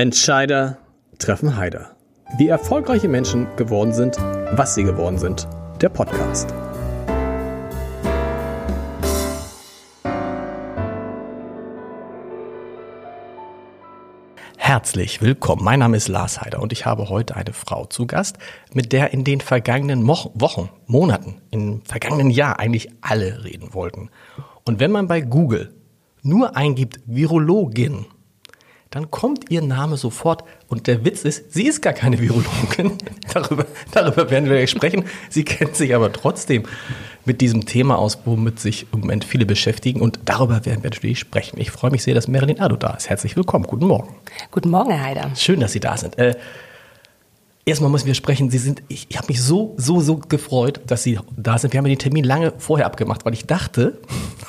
Entscheider treffen Heider. Wie erfolgreiche Menschen geworden sind, was sie geworden sind. Der Podcast. Herzlich willkommen. Mein Name ist Lars Heider und ich habe heute eine Frau zu Gast, mit der in den vergangenen Mo Wochen, Monaten, im vergangenen Jahr eigentlich alle reden wollten. Und wenn man bei Google nur eingibt Virologin, dann kommt ihr Name sofort. Und der Witz ist, sie ist gar keine Virologin. darüber, darüber werden wir gleich sprechen. Sie kennt sich aber trotzdem mit diesem Thema aus, womit sich im Moment viele beschäftigen. Und darüber werden wir natürlich sprechen. Ich freue mich sehr, dass Marilyn Erdo da ist. Herzlich willkommen. Guten Morgen. Guten Morgen, Herr Heider. Schön, dass Sie da sind. Äh, erstmal müssen wir sprechen. Sie sind, ich, ich habe mich so, so, so gefreut, dass Sie da sind. Wir haben den Termin lange vorher abgemacht, weil ich dachte,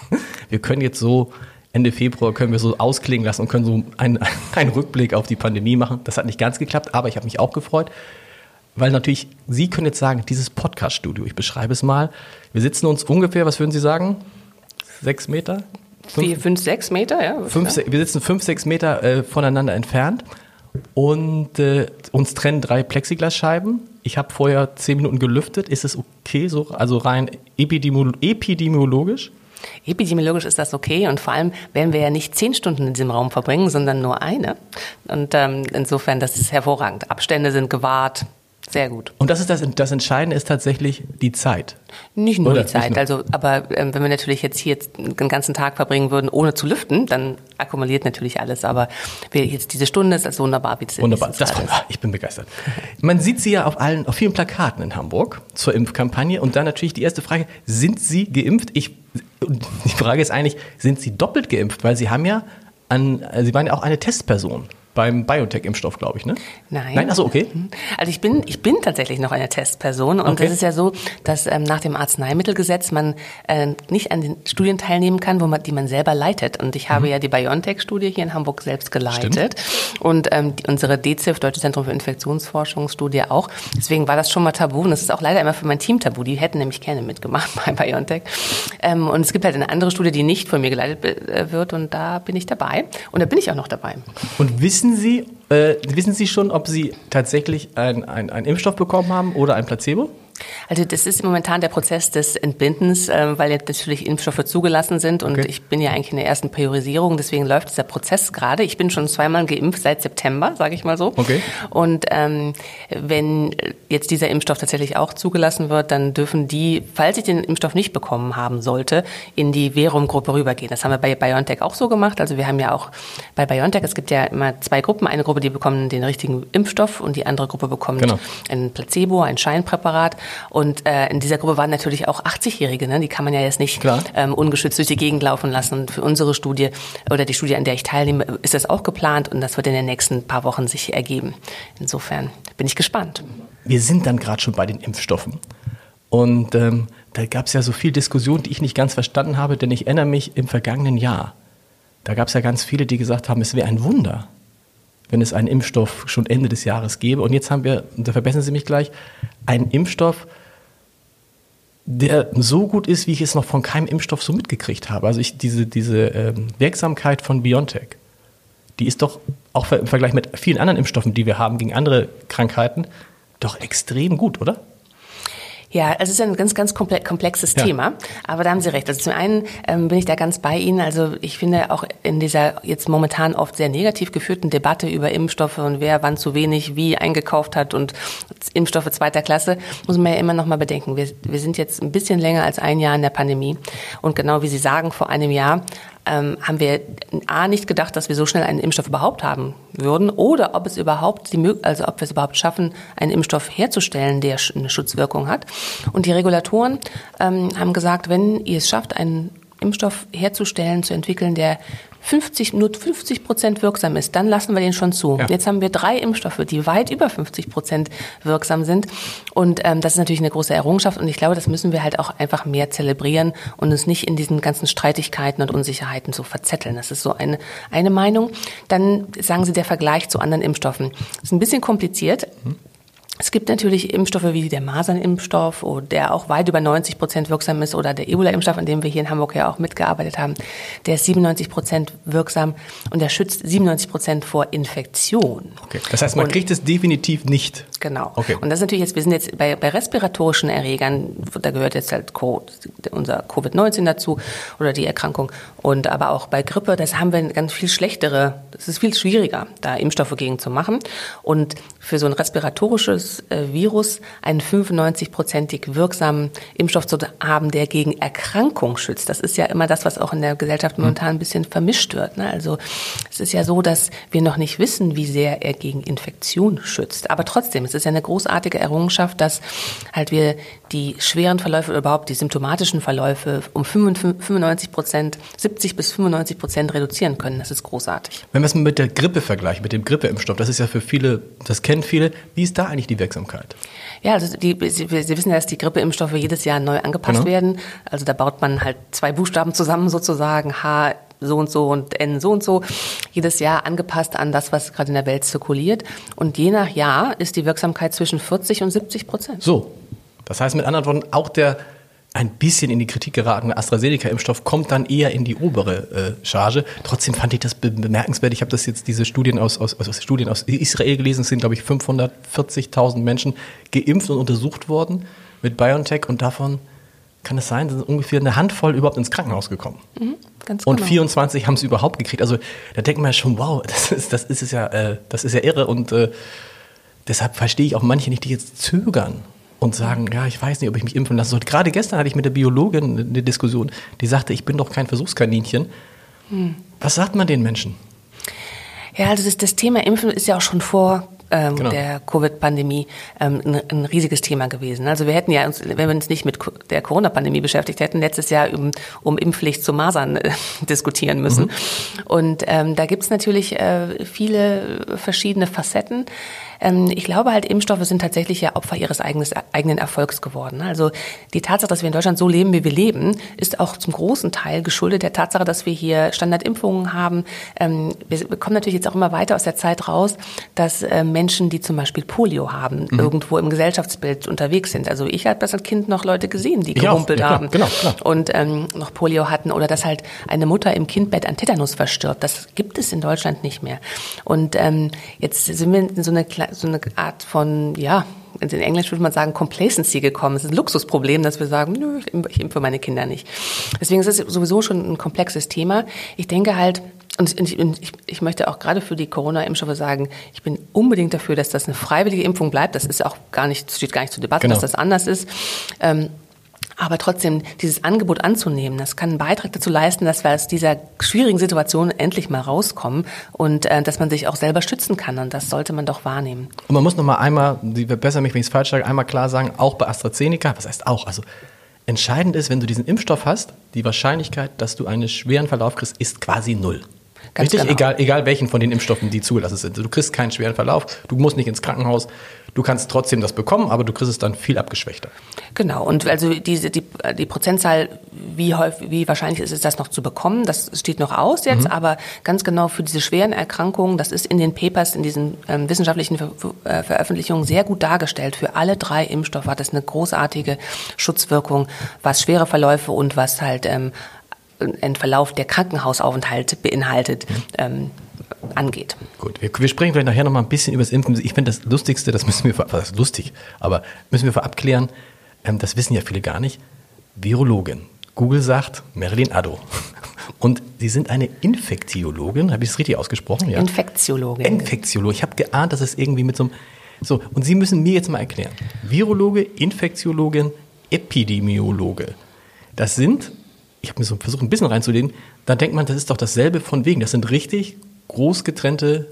wir können jetzt so Ende Februar können wir so ausklingen lassen und können so einen, einen Rückblick auf die Pandemie machen. Das hat nicht ganz geklappt, aber ich habe mich auch gefreut, weil natürlich, Sie können jetzt sagen, dieses Podcast-Studio, ich beschreibe es mal, wir sitzen uns ungefähr, was würden Sie sagen? Sechs Meter? Fünf, Vier, fünf sechs Meter, ja. Fünf, wir sitzen fünf, sechs Meter äh, voneinander entfernt und äh, uns trennen drei Plexiglasscheiben. Ich habe vorher zehn Minuten gelüftet. Ist es okay, so, also rein epidemiologisch? Epidemiologisch ist das okay und vor allem werden wir ja nicht zehn Stunden in diesem Raum verbringen, sondern nur eine. Und ähm, insofern, das ist hervorragend. Abstände sind gewahrt, sehr gut. Und das ist das, das Entscheidende ist tatsächlich die Zeit. Nicht nur Oder? die Zeit, nur. also aber ähm, wenn wir natürlich jetzt hier den ganzen Tag verbringen würden, ohne zu lüften, dann akkumuliert natürlich alles. Aber wir jetzt diese Stunde ist das wunderbar. Wie wunderbar, das kommt, ich bin begeistert. Man sieht Sie ja auf allen, auf vielen Plakaten in Hamburg zur Impfkampagne. Und dann natürlich die erste Frage: Sind Sie geimpft? Ich, die Frage ist eigentlich: Sind Sie doppelt geimpft? Weil Sie haben ja an, Sie waren ja auch eine Testperson beim BioNTech-Impfstoff, glaube ich, ne? Nein. Nein, achso, okay. Mhm. Also ich bin, ich bin tatsächlich noch eine Testperson und okay. das ist ja so, dass ähm, nach dem Arzneimittelgesetz man äh, nicht an den Studien teilnehmen kann, wo man, die man selber leitet. Und ich habe mhm. ja die BioNTech-Studie hier in Hamburg selbst geleitet Stimmt. und ähm, die, unsere DZIF, Deutsche Zentrum für Infektionsforschungsstudie auch. Deswegen war das schon mal tabu und das ist auch leider immer für mein Team tabu. Die hätten nämlich gerne mitgemacht bei BioNTech. Ähm, und es gibt halt eine andere Studie, die nicht von mir geleitet äh, wird und da bin ich dabei und da bin ich auch noch dabei. Und wissen Wissen Sie, äh, wissen Sie schon, ob Sie tatsächlich einen ein Impfstoff bekommen haben oder ein Placebo? Also das ist momentan der Prozess des Entbindens, äh, weil jetzt natürlich Impfstoffe zugelassen sind und okay. ich bin ja eigentlich in der ersten Priorisierung, deswegen läuft dieser Prozess gerade. Ich bin schon zweimal geimpft seit September, sage ich mal so. Okay. Und ähm, wenn jetzt dieser Impfstoff tatsächlich auch zugelassen wird, dann dürfen die, falls ich den Impfstoff nicht bekommen haben sollte, in die Verum-Gruppe rübergehen. Das haben wir bei BioNTech auch so gemacht. Also wir haben ja auch bei BioNTech, es gibt ja immer zwei Gruppen. Eine Gruppe, die bekommen den richtigen Impfstoff und die andere Gruppe bekommt genau. ein Placebo, ein Scheinpräparat. Und äh, in dieser Gruppe waren natürlich auch 80-Jährige, ne? die kann man ja jetzt nicht ähm, ungeschützt durch die Gegend laufen lassen. Und für unsere Studie oder die Studie, an der ich teilnehme, ist das auch geplant und das wird in den nächsten paar Wochen sich ergeben. Insofern bin ich gespannt. Wir sind dann gerade schon bei den Impfstoffen. Und ähm, da gab es ja so viel Diskussion, die ich nicht ganz verstanden habe, denn ich erinnere mich im vergangenen Jahr. Da gab es ja ganz viele, die gesagt haben, es wäre ein Wunder, wenn es einen Impfstoff schon Ende des Jahres gäbe. Und jetzt haben wir, da verbessern Sie mich gleich, einen Impfstoff, der so gut ist, wie ich es noch von keinem Impfstoff so mitgekriegt habe. Also ich, diese, diese ähm, Wirksamkeit von BioNTech, die ist doch auch im Vergleich mit vielen anderen Impfstoffen, die wir haben gegen andere Krankheiten, doch extrem gut, oder? Ja, es ist ein ganz, ganz komplexes ja. Thema. Aber da haben Sie recht. Also zum einen ähm, bin ich da ganz bei Ihnen. Also ich finde auch in dieser jetzt momentan oft sehr negativ geführten Debatte über Impfstoffe und wer wann zu wenig wie eingekauft hat und Impfstoffe zweiter Klasse, muss man ja immer noch mal bedenken. Wir, wir sind jetzt ein bisschen länger als ein Jahr in der Pandemie. Und genau wie Sie sagen, vor einem Jahr ähm, haben wir A nicht gedacht, dass wir so schnell einen Impfstoff überhaupt haben würden oder ob es überhaupt die also ob wir es überhaupt schaffen, einen Impfstoff herzustellen, der eine Schutzwirkung hat. Und die Regulatoren ähm, haben gesagt, wenn ihr es schafft, einen Impfstoff herzustellen, zu entwickeln, der 50, nur 50 Prozent wirksam ist, dann lassen wir den schon zu. Ja. Jetzt haben wir drei Impfstoffe, die weit über 50 Prozent wirksam sind. Und ähm, das ist natürlich eine große Errungenschaft. Und ich glaube, das müssen wir halt auch einfach mehr zelebrieren und uns nicht in diesen ganzen Streitigkeiten und Unsicherheiten so verzetteln. Das ist so eine, eine Meinung. Dann sagen Sie der Vergleich zu anderen Impfstoffen. Das ist ein bisschen kompliziert. Mhm. Es gibt natürlich Impfstoffe wie der Masernimpfstoff, der auch weit über 90 Prozent wirksam ist, oder der Ebola-Impfstoff, an dem wir hier in Hamburg ja auch mitgearbeitet haben. Der ist 97 Prozent wirksam und der schützt 97 Prozent vor Infektion. Okay. Das heißt, man und, kriegt es definitiv nicht. Genau. Okay. Und das ist natürlich jetzt, wir sind jetzt bei, bei respiratorischen Erregern, da gehört jetzt halt unser Covid-19 dazu oder die Erkrankung. Und aber auch bei Grippe, das haben wir ganz viel schlechtere, das ist viel schwieriger, da Impfstoffe gegen zu machen. Und für so ein respiratorisches äh, Virus einen 95-prozentig wirksamen Impfstoff zu haben, der gegen Erkrankung schützt. Das ist ja immer das, was auch in der Gesellschaft mhm. momentan ein bisschen vermischt wird. Ne? Also es ist ja so, dass wir noch nicht wissen, wie sehr er gegen Infektion schützt. Aber trotzdem, es ist ja eine großartige Errungenschaft, dass halt wir die schweren Verläufe überhaupt die symptomatischen Verläufe um 95 Prozent, 70 bis 95 Prozent reduzieren können. Das ist großartig. Wenn wir es mit der Grippe vergleichen, mit dem Grippeimpfstoff, das ist ja für viele, das kennen viele. Wie ist da eigentlich die Wirksamkeit? Ja, also die, Sie, Sie wissen ja, dass die Grippeimpfstoffe jedes Jahr neu angepasst genau. werden. Also da baut man halt zwei Buchstaben zusammen sozusagen, H so und so und N so und so, jedes Jahr angepasst an das, was gerade in der Welt zirkuliert. Und je nach Jahr ist die Wirksamkeit zwischen 40 und 70 Prozent. So. Das heißt mit anderen Worten, auch der ein bisschen in die Kritik geratene AstraZeneca-Impfstoff kommt dann eher in die obere äh, Charge. Trotzdem fand ich das bemerkenswert. Ich habe das jetzt diese Studien aus, aus, aus Studien aus Israel gelesen. Es sind glaube ich 540.000 Menschen geimpft und untersucht worden mit BioNTech und davon kann es sein, sind ungefähr eine Handvoll überhaupt ins Krankenhaus gekommen. Mhm, ganz genau. Und 24 haben es überhaupt gekriegt. Also da denkt man ja schon, wow, das ist, das ist ja, äh, das ist ja irre und äh, deshalb verstehe ich auch manche nicht, die jetzt zögern und sagen, ja, ich weiß nicht, ob ich mich impfen lassen soll. Gerade gestern hatte ich mit der Biologin eine Diskussion, die sagte, ich bin doch kein Versuchskaninchen. Hm. Was sagt man den Menschen? Ja, also das, das Thema Impfen ist ja auch schon vor ähm, genau. der Covid-Pandemie ähm, ein, ein, riesiges Thema gewesen. Also wir hätten ja uns, wenn wir uns nicht mit der Corona-Pandemie beschäftigt hätten, letztes Jahr um, um Impfpflicht zu Masern äh, diskutieren müssen. Mhm. Und ähm, da gibt's natürlich äh, viele verschiedene Facetten. Ähm, ich glaube halt, Impfstoffe sind tatsächlich ja Opfer ihres eigenes, eigenen Erfolgs geworden. Also die Tatsache, dass wir in Deutschland so leben, wie wir leben, ist auch zum großen Teil geschuldet der Tatsache, dass wir hier Standardimpfungen haben. Ähm, wir kommen natürlich jetzt auch immer weiter aus der Zeit raus, dass äh, Menschen, die zum Beispiel Polio haben, mhm. irgendwo im Gesellschaftsbild unterwegs sind. Also ich habe das als Kind noch Leute gesehen, die gerumpelt ja, haben genau, klar. und ähm, noch Polio hatten oder dass halt eine Mutter im Kindbett an Tetanus verstirbt. Das gibt es in Deutschland nicht mehr. Und ähm, jetzt sind wir in so eine so eine Art von, ja, in Englisch würde man sagen, Complacency gekommen. Es ist ein Luxusproblem, dass wir sagen, nö, ich impfe meine Kinder nicht. Deswegen ist es sowieso schon ein komplexes Thema. Ich denke halt, und ich, ich, ich möchte auch gerade für die Corona-Impfstoffe sagen, ich bin unbedingt dafür, dass das eine freiwillige Impfung bleibt. Das ist auch gar nicht, steht gar nicht zur Debatte, genau. dass das anders ist. Ähm, aber trotzdem, dieses Angebot anzunehmen, das kann einen Beitrag dazu leisten, dass wir aus dieser schwierigen Situation endlich mal rauskommen und äh, dass man sich auch selber schützen kann. Und das sollte man doch wahrnehmen. Und man muss noch mal einmal, Sie verbessern mich, wenn ich es falsch sage, einmal klar sagen, auch bei AstraZeneca, was heißt auch, also entscheidend ist, wenn du diesen Impfstoff hast, die Wahrscheinlichkeit, dass du einen schweren Verlauf kriegst, ist quasi null. Ganz Richtig? Genau. Egal, egal welchen von den Impfstoffen, die zugelassen sind. Du kriegst keinen schweren Verlauf, du musst nicht ins Krankenhaus, du kannst trotzdem das bekommen, aber du kriegst es dann viel abgeschwächter. Genau, und also diese, die, die Prozentzahl, wie häufig, wie wahrscheinlich ist es, das noch zu bekommen, das steht noch aus jetzt, mhm. aber ganz genau für diese schweren Erkrankungen, das ist in den Papers, in diesen ähm, wissenschaftlichen Ver äh, Veröffentlichungen sehr gut dargestellt. Für alle drei Impfstoffe hat es eine großartige Schutzwirkung, was schwere Verläufe und was halt ähm, einen Verlauf der Krankenhausaufenthalt beinhaltet. Ähm, angeht. Gut, wir, wir sprechen vielleicht nachher noch mal ein bisschen über das Impfen. Ich finde das Lustigste, das müssen wir, ist lustig, aber müssen wir vorab klären, ähm, das wissen ja viele gar nicht, Virologin. Google sagt Marilyn Addo. Und Sie sind eine Infektiologin, habe ich es richtig ausgesprochen? Ja. Infektiologin. Infektiologin. Ich habe geahnt, dass es irgendwie mit so einem... So, und Sie müssen mir jetzt mal erklären. Virologe, Infektiologin, Epidemiologe. Das sind ich habe mir so versucht, ein bisschen reinzulegen, da denkt man, das ist doch dasselbe von wegen. Das sind richtig groß getrennte,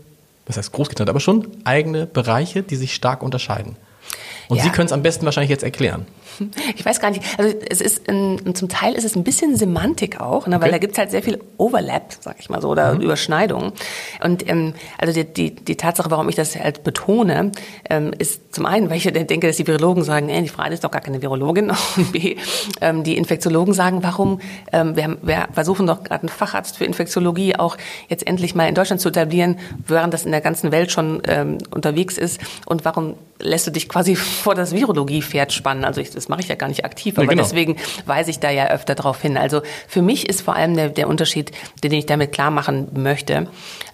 was heißt groß aber schon eigene Bereiche, die sich stark unterscheiden. Und ja. Sie können es am besten wahrscheinlich jetzt erklären. Ich weiß gar nicht. Also es ist ein, zum Teil ist es ein bisschen Semantik auch, ne, weil okay. da gibt's halt sehr viel Overlap, sag ich mal so, oder mhm. Überschneidungen. Und ähm, also die, die, die Tatsache, warum ich das halt betone, ähm, ist zum einen, weil ich denke, dass die Virologen sagen, ey, die Frage ist doch gar keine Virologin. Und B, ähm, die Infektiologen sagen, warum, ähm, wir, haben, wir versuchen doch gerade einen Facharzt für Infektiologie auch jetzt endlich mal in Deutschland zu etablieren, während das in der ganzen Welt schon ähm, unterwegs ist. Und warum lässt du dich quasi vor das Virologie-Pferd spannen? Also ich, das mache ich ja gar nicht aktiv, aber ja, genau. deswegen weise ich da ja öfter drauf hin. Also für mich ist vor allem der, der Unterschied, den ich damit klar machen möchte,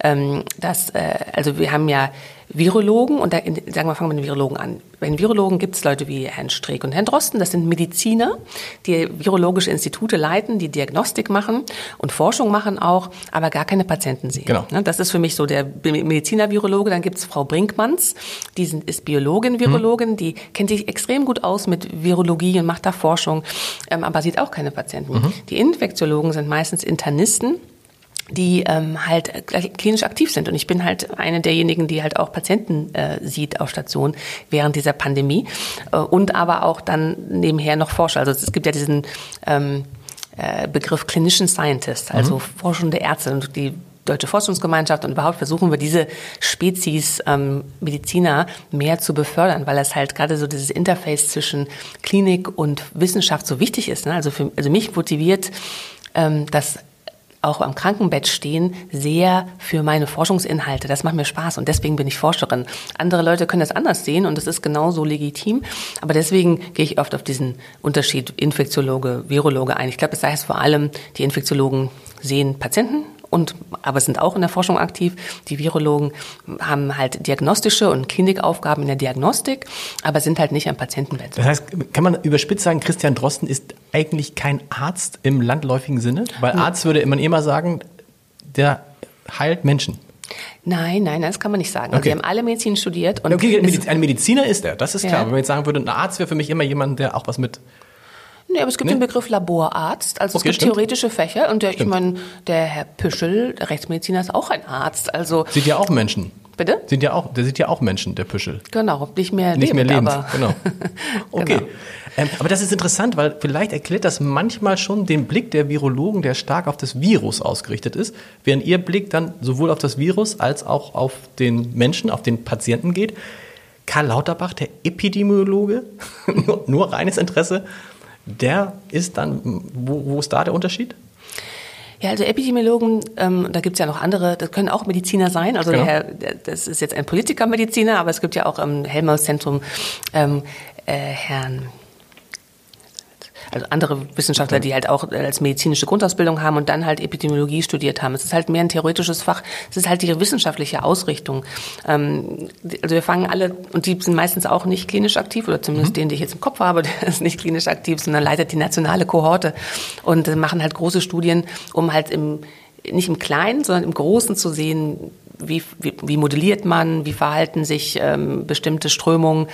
ähm, dass, äh, also wir haben ja Virologen, und da, sagen wir, fangen wir mit den Virologen an. Bei den Virologen gibt es Leute wie Herrn Streeck und Herrn Drosten, das sind Mediziner, die virologische Institute leiten, die Diagnostik machen und Forschung machen auch, aber gar keine Patienten sehen. Genau. Das ist für mich so der Mediziner-Virologe. Dann gibt es Frau Brinkmanns, die sind, ist Biologin, Virologin, mhm. die kennt sich extrem gut aus mit Virologie und macht da Forschung, ähm, aber sieht auch keine Patienten. Mhm. Die Infektiologen sind meistens Internisten die ähm, halt klinisch aktiv sind. Und ich bin halt eine derjenigen, die halt auch Patienten äh, sieht auf Station während dieser Pandemie äh, und aber auch dann nebenher noch forsche. Also es gibt ja diesen ähm, äh, Begriff Clinician Scientist, also mhm. forschende Ärzte und die Deutsche Forschungsgemeinschaft und überhaupt versuchen wir diese Spezies ähm, Mediziner mehr zu befördern, weil es halt gerade so dieses Interface zwischen Klinik und Wissenschaft so wichtig ist. Ne? Also, für, also mich motiviert ähm, das auch am Krankenbett stehen, sehr für meine Forschungsinhalte. Das macht mir Spaß und deswegen bin ich Forscherin. Andere Leute können das anders sehen und das ist genauso legitim. Aber deswegen gehe ich oft auf diesen Unterschied Infektiologe, Virologe ein. Ich glaube, das heißt vor allem, die Infektiologen sehen Patienten und aber sind auch in der Forschung aktiv. Die Virologen haben halt diagnostische und Klinikaufgaben in der Diagnostik, aber sind halt nicht am Patientenbett. Das heißt, kann man überspitzt sagen, Christian Drosten ist eigentlich kein Arzt im landläufigen Sinne? Weil Arzt würde man immer sagen, der heilt Menschen. Nein, nein, das kann man nicht sagen. Also okay. Also wir haben alle Medizin studiert. Und okay, ein Mediziner ist er, das ist klar. Ja. Wenn man jetzt sagen würde, ein Arzt wäre für mich immer jemand, der auch was mit Nee, aber es gibt nee? den Begriff Laborarzt. Also okay, es gibt stimmt. theoretische Fächer. Und der, ich meine, der Herr Püschel, der Rechtsmediziner, ist auch ein Arzt. Also Sieht ja auch Menschen. Bitte? Sind ja auch, der sieht ja auch Menschen, der Püschel. Genau, nicht mehr Nicht lebend, mehr lebend, aber. genau. Okay. genau. Ähm, aber das ist interessant, weil vielleicht erklärt das manchmal schon den Blick der Virologen, der stark auf das Virus ausgerichtet ist, während ihr Blick dann sowohl auf das Virus als auch auf den Menschen, auf den Patienten geht. Karl Lauterbach, der Epidemiologe, nur, nur reines Interesse, der ist dann, wo, wo ist da der Unterschied? Ja, also Epidemiologen, ähm, da gibt's ja noch andere, das können auch Mediziner sein. Also genau. der Herr, das ist jetzt ein Politiker-Mediziner, aber es gibt ja auch im Helmholtz-Zentrum ähm, äh, Herrn also andere Wissenschaftler, die halt auch als medizinische Grundausbildung haben und dann halt Epidemiologie studiert haben. Es ist halt mehr ein theoretisches Fach. Es ist halt die wissenschaftliche Ausrichtung. Ähm, also wir fangen alle, und die sind meistens auch nicht klinisch aktiv, oder zumindest mhm. den, den ich jetzt im Kopf habe, der ist nicht klinisch aktiv, sondern leitet die nationale Kohorte und machen halt große Studien, um halt im, nicht im Kleinen, sondern im Großen zu sehen, wie, wie, wie modelliert man, wie verhalten sich ähm, bestimmte Strömungen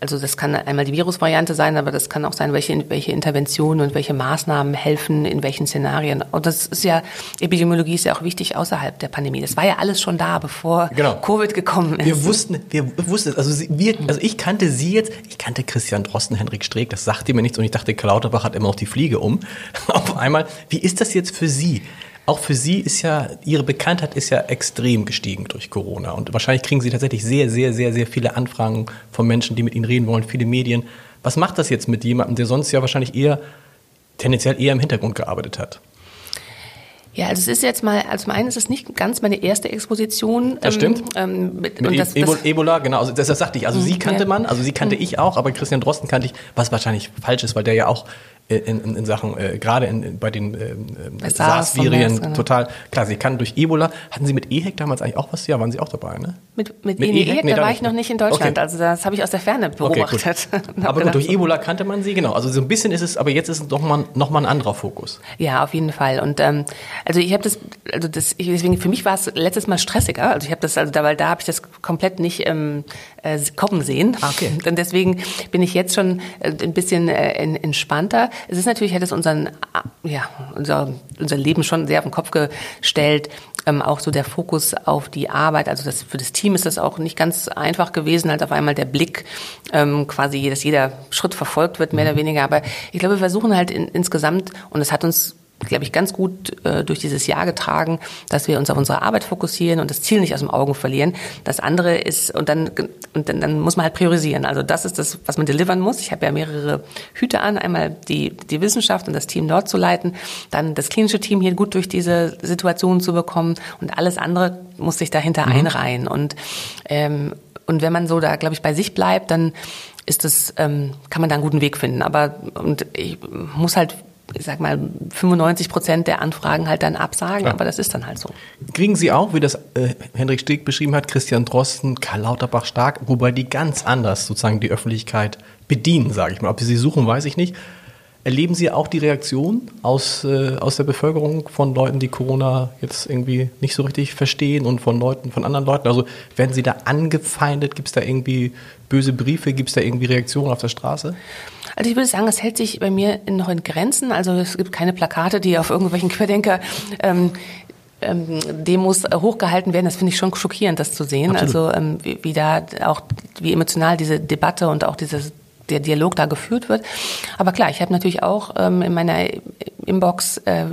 also das kann einmal die Virusvariante sein, aber das kann auch sein, welche, welche Interventionen und welche Maßnahmen helfen in welchen Szenarien. Und das ist ja, Epidemiologie ist ja auch wichtig außerhalb der Pandemie. Das war ja alles schon da, bevor genau. Covid gekommen ist. Wir wussten, wir wussten, also wir, also ich kannte Sie jetzt, ich kannte Christian Drosten, Henrik Streeck, das sagte mir nichts und ich dachte, Klauterbach hat immer noch die Fliege um. Auf einmal, wie ist das jetzt für Sie? Auch für Sie ist ja, Ihre Bekanntheit ist ja extrem gestiegen durch Corona. Und wahrscheinlich kriegen Sie tatsächlich sehr, sehr, sehr, sehr viele Anfragen von Menschen, die mit Ihnen reden wollen, viele Medien. Was macht das jetzt mit jemandem, der sonst ja wahrscheinlich eher, tendenziell eher im Hintergrund gearbeitet hat? Ja, also es ist jetzt mal, also zum einen ist es nicht ganz meine erste Exposition. Das stimmt. Ähm, mit, mit das, Ebola, Ebola, genau, also das, das sagte ich. Also Sie mhm, kannte ja. man, also Sie kannte mhm. ich auch, aber Christian Drosten kannte ich, was wahrscheinlich falsch ist, weil der ja auch in, in, in Sachen, äh, gerade in, bei den äh, SARS-Viren genau. total, klar, sie kann durch Ebola, hatten Sie mit EHEC damals eigentlich auch was? Ja, waren Sie auch dabei, ne? Mit, mit, mit EHEC, nee, da war ich noch nicht in Deutschland, okay. also das habe ich aus der Ferne beobachtet. Okay, gut. aber gut, durch Ebola kannte man sie, genau, also so ein bisschen ist es, aber jetzt ist es doch mal, noch mal ein anderer Fokus. Ja, auf jeden Fall und ähm, also ich habe das, also das, ich, deswegen, für mich war es letztes Mal stressiger, also ich habe das, also da, weil da habe ich das komplett nicht ähm, äh, kommen sehen. Ah, okay. Und deswegen bin ich jetzt schon äh, ein bisschen äh, entspannter. Es ist natürlich, hat es unseren, ja, unser, unser Leben schon sehr auf den Kopf gestellt. Ähm, auch so der Fokus auf die Arbeit. Also das, für das Team ist das auch nicht ganz einfach gewesen, halt auf einmal der Blick ähm, quasi, dass jeder Schritt verfolgt wird, mehr oder weniger. Aber ich glaube, wir versuchen halt in, insgesamt, und es hat uns glaube ich, ganz gut äh, durch dieses Jahr getragen, dass wir uns auf unsere Arbeit fokussieren und das Ziel nicht aus dem Augen verlieren. Das andere ist, und dann, und dann, dann muss man halt priorisieren. Also das ist das, was man delivern muss. Ich habe ja mehrere Hüte an, einmal die, die Wissenschaft und das Team dort zu leiten, dann das klinische Team hier gut durch diese Situation zu bekommen und alles andere muss sich dahinter mhm. einreihen. Und, ähm, und wenn man so da, glaube ich, bei sich bleibt, dann ist das, ähm, kann man da einen guten Weg finden. Aber und ich muss halt ich sag mal, 95 Prozent der Anfragen halt dann absagen, ja. aber das ist dann halt so. Kriegen Sie auch, wie das äh, Henrik Steg beschrieben hat, Christian Drosten, Karl Lauterbach stark, wobei die ganz anders sozusagen die Öffentlichkeit bedienen, sage ich mal. Ob Sie sie suchen, weiß ich nicht. Erleben Sie auch die Reaktion aus, äh, aus der Bevölkerung von Leuten, die Corona jetzt irgendwie nicht so richtig verstehen und von Leuten, von anderen Leuten? Also werden Sie da angefeindet? Gibt es da irgendwie böse Briefe? Gibt es da irgendwie Reaktionen auf der Straße? Also ich würde sagen, es hält sich bei mir noch in Grenzen. Also es gibt keine Plakate, die auf irgendwelchen Querdenker ähm, ähm, Demos hochgehalten werden, das finde ich schon schockierend, das zu sehen. Absolut. Also ähm, wie, wie da auch, wie emotional diese Debatte und auch dieses der Dialog da geführt wird. Aber klar, ich habe natürlich auch ähm, in meiner Inbox äh,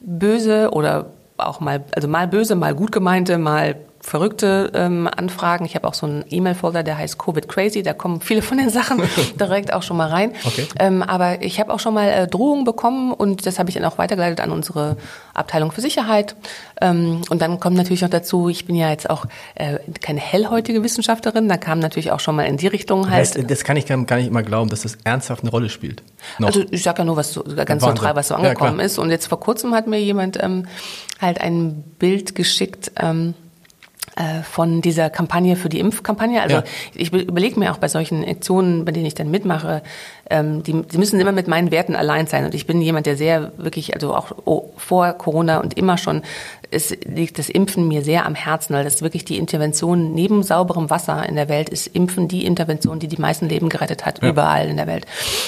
böse oder auch mal, also mal böse, mal gut gemeinte, mal verrückte ähm, Anfragen. Ich habe auch so einen E-Mail-Folder, der heißt Covid Crazy. Da kommen viele von den Sachen direkt auch schon mal rein. Okay. Ähm, aber ich habe auch schon mal äh, Drohungen bekommen und das habe ich dann auch weitergeleitet an unsere Abteilung für Sicherheit. Ähm, und dann kommt natürlich noch dazu, ich bin ja jetzt auch äh, keine hellhäutige Wissenschaftlerin. Da kam natürlich auch schon mal in die Richtung halt. Das, das kann ich gar nicht immer glauben, dass das ernsthaft eine Rolle spielt. Noch. Also ich sage ja nur, was so, ganz Wahnsinn. neutral, was so angekommen ja, ist. Und jetzt vor kurzem hat mir jemand ähm, halt ein Bild geschickt. Ähm, äh, von dieser Kampagne für die Impfkampagne. Also ja. ich überlege mir auch bei solchen Aktionen, bei denen ich dann mitmache, ähm, die, die müssen immer mit meinen Werten allein sein. Und ich bin jemand, der sehr wirklich, also auch vor Corona und immer schon, es liegt das Impfen mir sehr am Herzen, weil das wirklich die Intervention neben sauberem Wasser in der Welt ist Impfen die Intervention, die die meisten Leben gerettet hat, ja. überall in der Welt.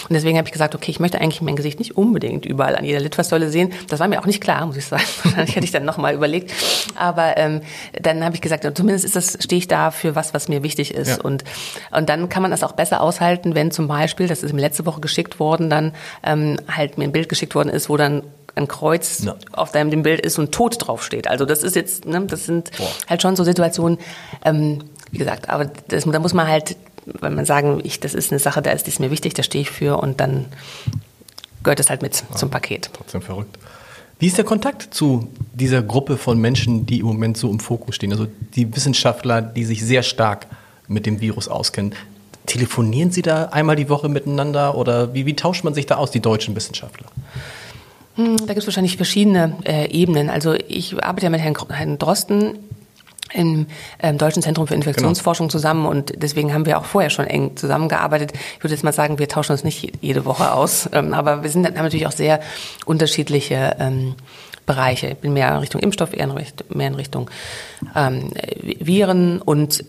Und deswegen habe ich gesagt, okay, ich möchte eigentlich mein Gesicht nicht unbedingt überall an jeder Litfaßsäule sehen. Das war mir auch nicht klar, muss ich sagen. Wahrscheinlich hätte ich dann nochmal überlegt. Aber ähm, dann habe ich gesagt, zumindest ist das, stehe ich da für was, was mir wichtig ist. Ja. Und, und dann kann man das auch besser aushalten, wenn zum Beispiel, das ist im letzte Woche geschickt worden, dann ähm, halt mir ein Bild geschickt worden ist, wo dann ein Kreuz ja. auf deinem dem Bild ist und Tod draufsteht. Also das ist jetzt, ne, das sind Boah. halt schon so Situationen, ähm, wie gesagt, aber das, da muss man halt, wenn man sagen, ich, das ist eine Sache, da ist, die ist mir wichtig, da stehe ich für und dann gehört das halt mit ja, zum Paket. Trotzdem verrückt. Wie ist der Kontakt zu dieser Gruppe von Menschen, die im Moment so im Fokus stehen? Also die Wissenschaftler, die sich sehr stark mit dem Virus auskennen. Telefonieren Sie da einmal die Woche miteinander oder wie, wie tauscht man sich da aus, die deutschen Wissenschaftler? Da gibt es wahrscheinlich verschiedene äh, Ebenen. Also ich arbeite ja mit Herrn, Herrn Drosten im ähm, Deutschen Zentrum für Infektionsforschung genau. zusammen und deswegen haben wir auch vorher schon eng zusammengearbeitet. Ich würde jetzt mal sagen, wir tauschen uns nicht jede Woche aus, ähm, aber wir sind, haben natürlich auch sehr unterschiedliche ähm, Bereiche. Ich bin mehr in Richtung Impfstoff, eher in Richtung, mehr in Richtung ähm, Viren und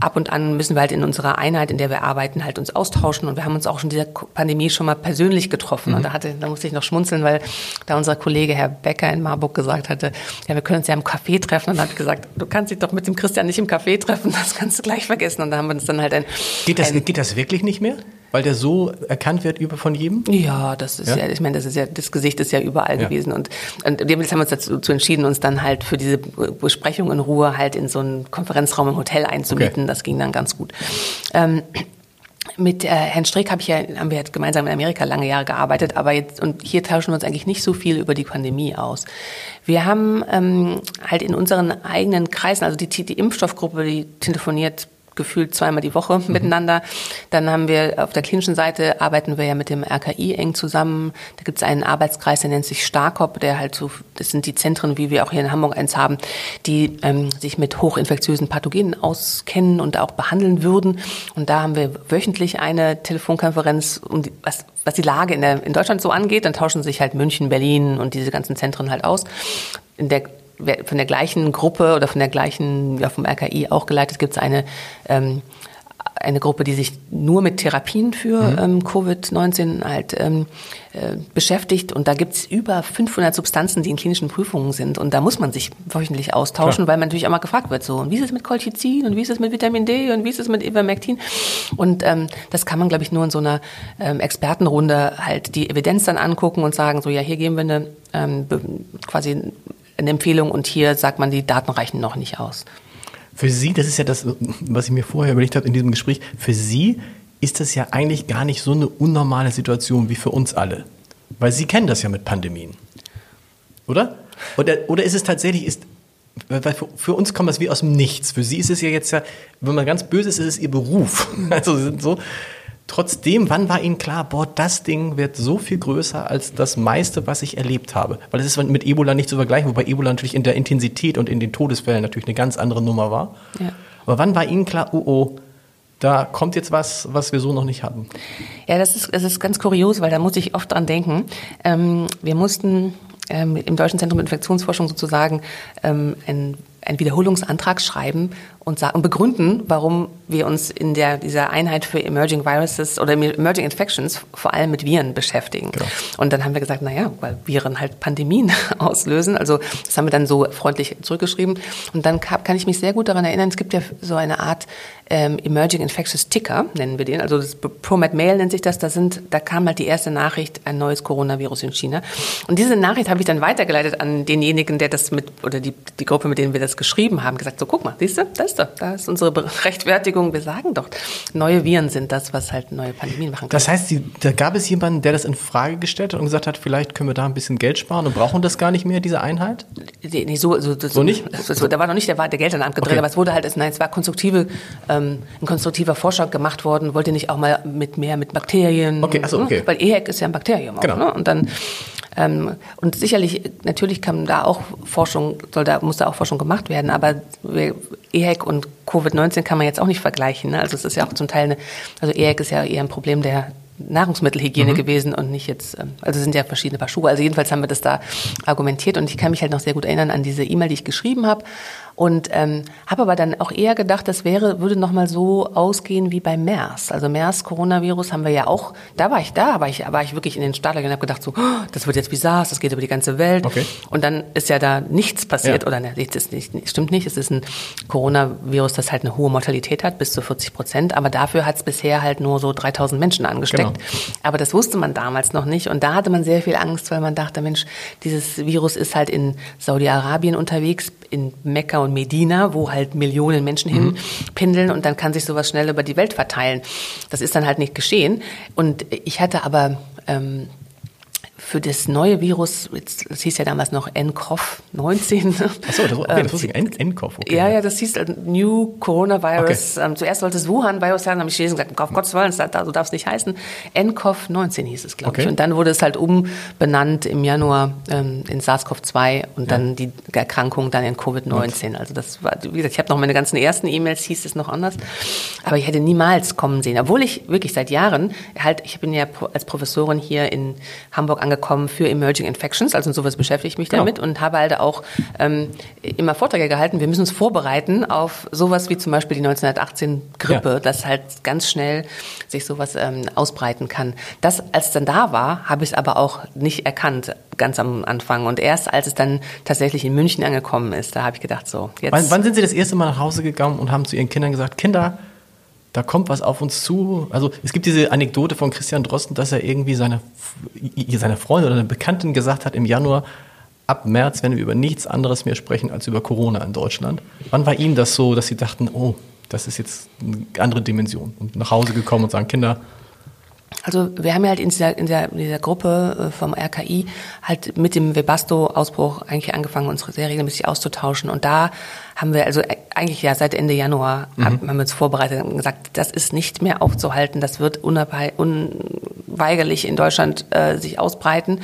ab und an müssen wir halt in unserer Einheit, in der wir arbeiten, halt uns austauschen. Und wir haben uns auch schon in dieser Pandemie schon mal persönlich getroffen. Mhm. Und da hatte, da musste ich noch schmunzeln, weil da unser Kollege Herr Becker in Marburg gesagt hatte, ja, wir können uns ja im Café treffen. Und ich gesagt, du kannst dich doch mit dem Christian nicht im Café treffen, das kannst du gleich vergessen. Und da haben wir uns dann halt ein... Geht das, ein, geht das wirklich nicht mehr? Weil der so erkannt wird über von jedem? Ja, das ist ja, ja ich meine, das ist ja, das Gesicht ist ja überall ja. gewesen. Und, und jetzt haben wir uns dazu entschieden, uns dann halt für diese Besprechung in Ruhe halt in so einen Konferenzraum im Hotel einzumieten. Okay. Das ging dann ganz gut. Ähm, mit äh, Herrn Strick hab ich ja, haben wir jetzt gemeinsam in Amerika lange Jahre gearbeitet, aber jetzt und hier tauschen wir uns eigentlich nicht so viel über die Pandemie aus. Wir haben ähm, halt in unseren eigenen Kreisen, also die, die Impfstoffgruppe, die telefoniert gefühlt zweimal die Woche mhm. miteinander. Dann haben wir auf der klinischen Seite arbeiten wir ja mit dem RKI eng zusammen. Da gibt es einen Arbeitskreis, der nennt sich Starkop, der halt so, das sind die Zentren, wie wir auch hier in Hamburg eins haben, die ähm, sich mit hochinfektiösen Pathogenen auskennen und auch behandeln würden. Und da haben wir wöchentlich eine Telefonkonferenz, um die, was, was die Lage in, der, in Deutschland so angeht. Dann tauschen sich halt München, Berlin und diese ganzen Zentren halt aus. In der von der gleichen Gruppe oder von der gleichen, ja, vom RKI auch geleitet, gibt es eine, ähm, eine Gruppe, die sich nur mit Therapien für mhm. ähm, Covid-19 halt ähm, äh, beschäftigt. Und da gibt's über 500 Substanzen, die in klinischen Prüfungen sind. Und da muss man sich wöchentlich austauschen, Klar. weil man natürlich auch mal gefragt wird, so, und wie ist es mit Colchicin und wie ist es mit Vitamin D und wie ist es mit Ivermectin? Und ähm, das kann man, glaube ich, nur in so einer ähm, Expertenrunde halt die Evidenz dann angucken und sagen, so, ja, hier geben wir eine ähm, quasi eine Empfehlung und hier sagt man, die Daten reichen noch nicht aus. Für Sie, das ist ja das, was ich mir vorher überlegt habe in diesem Gespräch, für Sie ist das ja eigentlich gar nicht so eine unnormale Situation wie für uns alle. Weil Sie kennen das ja mit Pandemien. Oder? Oder, oder ist es tatsächlich, ist, weil für, für, uns kommt das wie aus dem Nichts. Für Sie ist es ja jetzt ja, wenn man ganz böse ist, ist es Ihr Beruf. Also Sie sind so, Trotzdem, wann war Ihnen klar, boah, das Ding wird so viel größer als das meiste, was ich erlebt habe? Weil es ist mit Ebola nicht zu vergleichen, wobei Ebola natürlich in der Intensität und in den Todesfällen natürlich eine ganz andere Nummer war. Ja. Aber wann war Ihnen klar, oh oh, da kommt jetzt was, was wir so noch nicht hatten? Ja, das ist, das ist ganz kurios, weil da muss ich oft dran denken. Ähm, wir mussten ähm, im Deutschen Zentrum Infektionsforschung sozusagen ähm, ein einen Wiederholungsantrag schreiben und, sagen, und begründen, warum wir uns in der, dieser Einheit für Emerging Viruses oder Emerging Infections vor allem mit Viren beschäftigen. Genau. Und dann haben wir gesagt, naja, weil Viren halt Pandemien auslösen. Also das haben wir dann so freundlich zurückgeschrieben. Und dann kann ich mich sehr gut daran erinnern, es gibt ja so eine Art ähm, Emerging Infectious Ticker, nennen wir den. Also das ProMed Mail nennt sich das. Da, sind, da kam halt die erste Nachricht, ein neues Coronavirus in China. Und diese Nachricht habe ich dann weitergeleitet an denjenigen, der das mit, oder die, die Gruppe, mit denen wir das geschrieben haben, gesagt, so guck mal, siehst du, das doch, da ist unsere Rechtfertigung. Wir sagen doch, neue Viren sind das, was halt neue Pandemien machen kann. Das heißt, die, da gab es jemanden, der das in Frage gestellt hat und gesagt hat, vielleicht können wir da ein bisschen Geld sparen und brauchen das gar nicht mehr, diese Einheit? Nee, so, so, so, so nicht? So, da war noch nicht der, der Geldamt gedreht, okay. aber es wurde halt, nein, es war konstruktive, ähm, ein konstruktiver Vorschlag gemacht worden, wollte nicht auch mal mit mehr mit Bakterien, okay, achso, okay. weil EHEC ist ja ein Bakterium. Genau. Auch, ne? Und dann und sicherlich, natürlich kann da auch Forschung, soll da, muss da auch Forschung gemacht werden, aber EHEC und Covid-19 kann man jetzt auch nicht vergleichen. Ne? Also es ist ja auch zum Teil eine, also EHEC ist ja eher ein Problem der Nahrungsmittelhygiene mhm. gewesen und nicht jetzt, ähm, also sind ja verschiedene Paar Schuhe. Also jedenfalls haben wir das da argumentiert und ich kann mich halt noch sehr gut erinnern an diese E-Mail, die ich geschrieben habe und ähm, habe aber dann auch eher gedacht, das wäre, würde nochmal so ausgehen wie bei MERS. Also MERS, Coronavirus haben wir ja auch, da war ich da, war ich, war ich wirklich in den Startlöchern und habe gedacht, so, oh, das wird jetzt wie SARS, das geht über die ganze Welt. Okay. Und dann ist ja da nichts passiert, ja. oder ne, das nicht, stimmt nicht, es ist ein Coronavirus, das halt eine hohe Mortalität hat, bis zu 40 Prozent, aber dafür hat es bisher halt nur so 3000 Menschen angesteckt. Genau. Aber das wusste man damals noch nicht und da hatte man sehr viel Angst, weil man dachte, Mensch, dieses Virus ist halt in Saudi-Arabien unterwegs, in Mekka und Medina, wo halt Millionen Menschen mhm. hinpindeln und dann kann sich sowas schnell über die Welt verteilen. Das ist dann halt nicht geschehen. Und ich hatte aber ähm, für das neue Virus, das hieß ja damals noch NCOV 19. Achso, das, okay, das wusste ich, NCOV. Okay. Ja, ja, das hieß äh, New Coronavirus. Okay. Ähm, zuerst sollte es Wuhan-Virus sein, haben die Chinesen gesagt, auf Gottes Willen, so darf es nicht heißen. NCOV 19 hieß es, glaube okay. ich. Und dann wurde es halt umbenannt im Januar ähm, in SARS-CoV-2 und ja. dann die Erkrankung dann in Covid-19. Also das war, wie gesagt, ich habe noch meine ganzen ersten E-Mails, hieß es noch anders. Aber ich hätte niemals kommen sehen, obwohl ich wirklich seit Jahren, halt, ich bin ja als Professorin hier in Hamburg angekommen, angekommen für Emerging Infections, also sowas beschäftige ich mich genau. damit und habe halt auch ähm, immer Vorträge gehalten. Wir müssen uns vorbereiten auf sowas wie zum Beispiel die 1918 Grippe, ja. dass halt ganz schnell sich sowas ähm, ausbreiten kann. Das, als es dann da war, habe ich es aber auch nicht erkannt, ganz am Anfang. Und erst als es dann tatsächlich in München angekommen ist, da habe ich gedacht, so, jetzt. Wann, wann sind Sie das erste Mal nach Hause gegangen und haben zu Ihren Kindern gesagt, Kinder, da kommt was auf uns zu. Also es gibt diese Anekdote von Christian Drosten, dass er irgendwie seiner, seiner Freundin oder einer Bekannten gesagt hat im Januar, ab März werden wir über nichts anderes mehr sprechen als über Corona in Deutschland. Wann war Ihnen das so, dass Sie dachten, oh, das ist jetzt eine andere Dimension und nach Hause gekommen und sagen, Kinder, also wir haben ja halt in dieser, in dieser, in dieser Gruppe äh, vom RKI halt mit dem Webasto-Ausbruch eigentlich angefangen, unsere sehr regelmäßig auszutauschen. Und da haben wir also e, eigentlich ja seit Ende Januar mhm. haben wir uns vorbereitet und gesagt, das ist nicht mehr aufzuhalten, das wird unweigerlich in Deutschland äh, sich ausbreiten.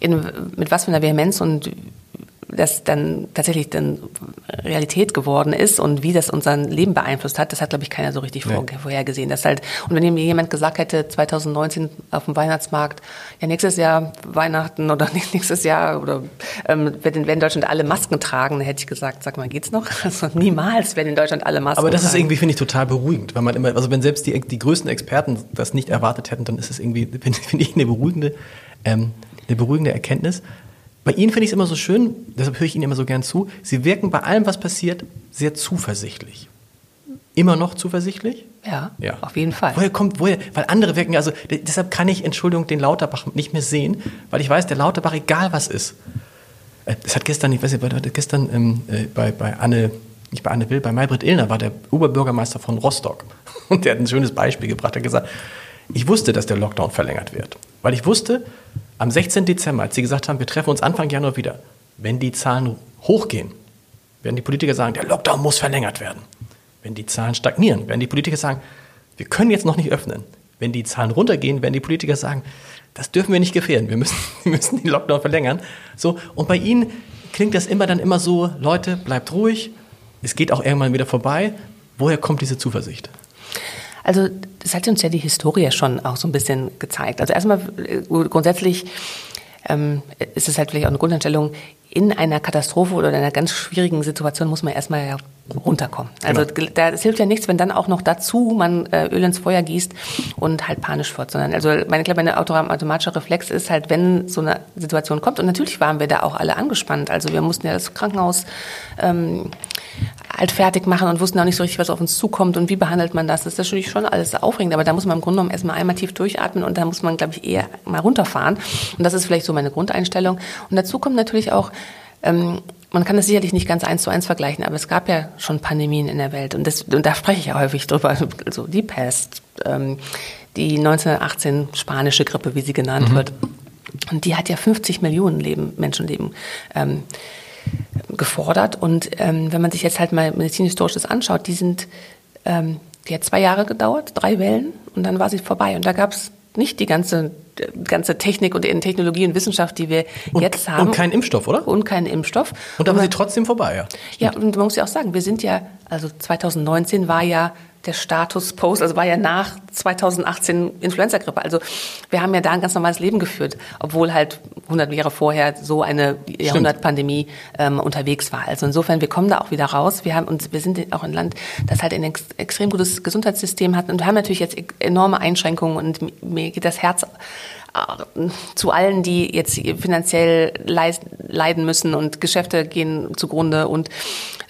In, mit was für einer Vehemenz und das dann tatsächlich dann Realität geworden ist und wie das unser Leben beeinflusst hat, das hat, glaube ich, keiner so richtig nee. vorhergesehen. Das halt, und wenn mir jemand gesagt hätte, 2019 auf dem Weihnachtsmarkt, ja, nächstes Jahr Weihnachten oder nächstes Jahr oder ähm, werden, werden in Deutschland alle Masken tragen, dann hätte ich gesagt, sag mal, geht's noch? Also niemals werden in Deutschland alle Masken Aber das tragen. ist irgendwie, finde ich, total beruhigend, weil man immer, also wenn selbst die, die größten Experten das nicht erwartet hätten, dann ist es irgendwie, finde ich, eine beruhigende, ähm, eine beruhigende Erkenntnis. Bei Ihnen finde ich es immer so schön, deshalb höre ich Ihnen immer so gern zu, Sie wirken bei allem, was passiert, sehr zuversichtlich. Immer noch zuversichtlich? Ja, ja, auf jeden Fall. Woher kommt, woher, weil andere wirken, also deshalb kann ich, Entschuldigung, den Lauterbach nicht mehr sehen, weil ich weiß, der Lauterbach, egal was ist, äh, hat gestern, ich weiß nicht, gestern ähm, äh, bei, bei Anne, nicht bei Anne Will, bei Maybrit Illner war der Oberbürgermeister von Rostock. Und der hat ein schönes Beispiel gebracht. Er hat gesagt, ich wusste, dass der Lockdown verlängert wird. Weil ich wusste, am 16. Dezember, als sie gesagt haben, wir treffen uns Anfang Januar wieder, wenn die Zahlen hochgehen, werden die Politiker sagen, der Lockdown muss verlängert werden. Wenn die Zahlen stagnieren, werden die Politiker sagen, wir können jetzt noch nicht öffnen. Wenn die Zahlen runtergehen, werden die Politiker sagen, das dürfen wir nicht gefährden. Wir müssen, wir müssen den Lockdown verlängern. So, und bei Ihnen klingt das immer dann immer so, Leute, bleibt ruhig. Es geht auch irgendwann wieder vorbei. Woher kommt diese Zuversicht? Also das hat uns ja die Historie schon auch so ein bisschen gezeigt. Also erstmal äh, grundsätzlich ähm, ist es halt vielleicht auch eine Grundeinstellung, in einer Katastrophe oder in einer ganz schwierigen Situation muss man erstmal ja runterkommen. Also genau. da, es hilft ja nichts, wenn dann auch noch dazu man äh, Öl ins Feuer gießt und halt panisch wird, sondern also meine, ich glaube, meine automatische Reflex ist halt, wenn so eine Situation kommt und natürlich waren wir da auch alle angespannt. Also wir mussten ja das Krankenhaus ähm, halt fertig machen und wussten auch nicht so richtig, was auf uns zukommt und wie behandelt man das. Das ist natürlich schon alles aufregend, aber da muss man im Grunde genommen erstmal einmal tief durchatmen und da muss man, glaube ich, eher mal runterfahren. Und das ist vielleicht so meine Grundeinstellung. Und dazu kommt natürlich auch, ähm, man kann das sicherlich nicht ganz eins zu eins vergleichen, aber es gab ja schon Pandemien in der Welt und, das, und da spreche ich ja häufig drüber. Also die Pest, ähm, die 1918 spanische Grippe, wie sie genannt mhm. wird. Und die hat ja 50 Millionen Leben, Menschenleben ähm, gefordert. Und ähm, wenn man sich jetzt halt mal medizinhistorisches anschaut, die sind, ähm, die hat zwei Jahre gedauert, drei Wellen, und dann war sie vorbei. Und da gab es nicht die ganze ganze Technik und Technologie und Wissenschaft, die wir und, jetzt haben. Und keinen Impfstoff, oder? Und keinen Impfstoff. Und da war sie trotzdem vorbei, ja. Ja, und man muss ja auch sagen, wir sind ja, also 2019 war ja der Status post, also war ja nach 2018 Influenza-Grippe. Also wir haben ja da ein ganz normales Leben geführt, obwohl halt 100 Jahre vorher so eine Jahrhundertpandemie ähm, unterwegs war. Also insofern, wir kommen da auch wieder raus. Wir haben uns, wir sind auch ein Land, das halt ein ex extrem gutes Gesundheitssystem hat und wir haben natürlich jetzt e-, enorme Einschränkungen und mir geht das Herz zu allen, die jetzt finanziell leiden müssen und Geschäfte gehen zugrunde und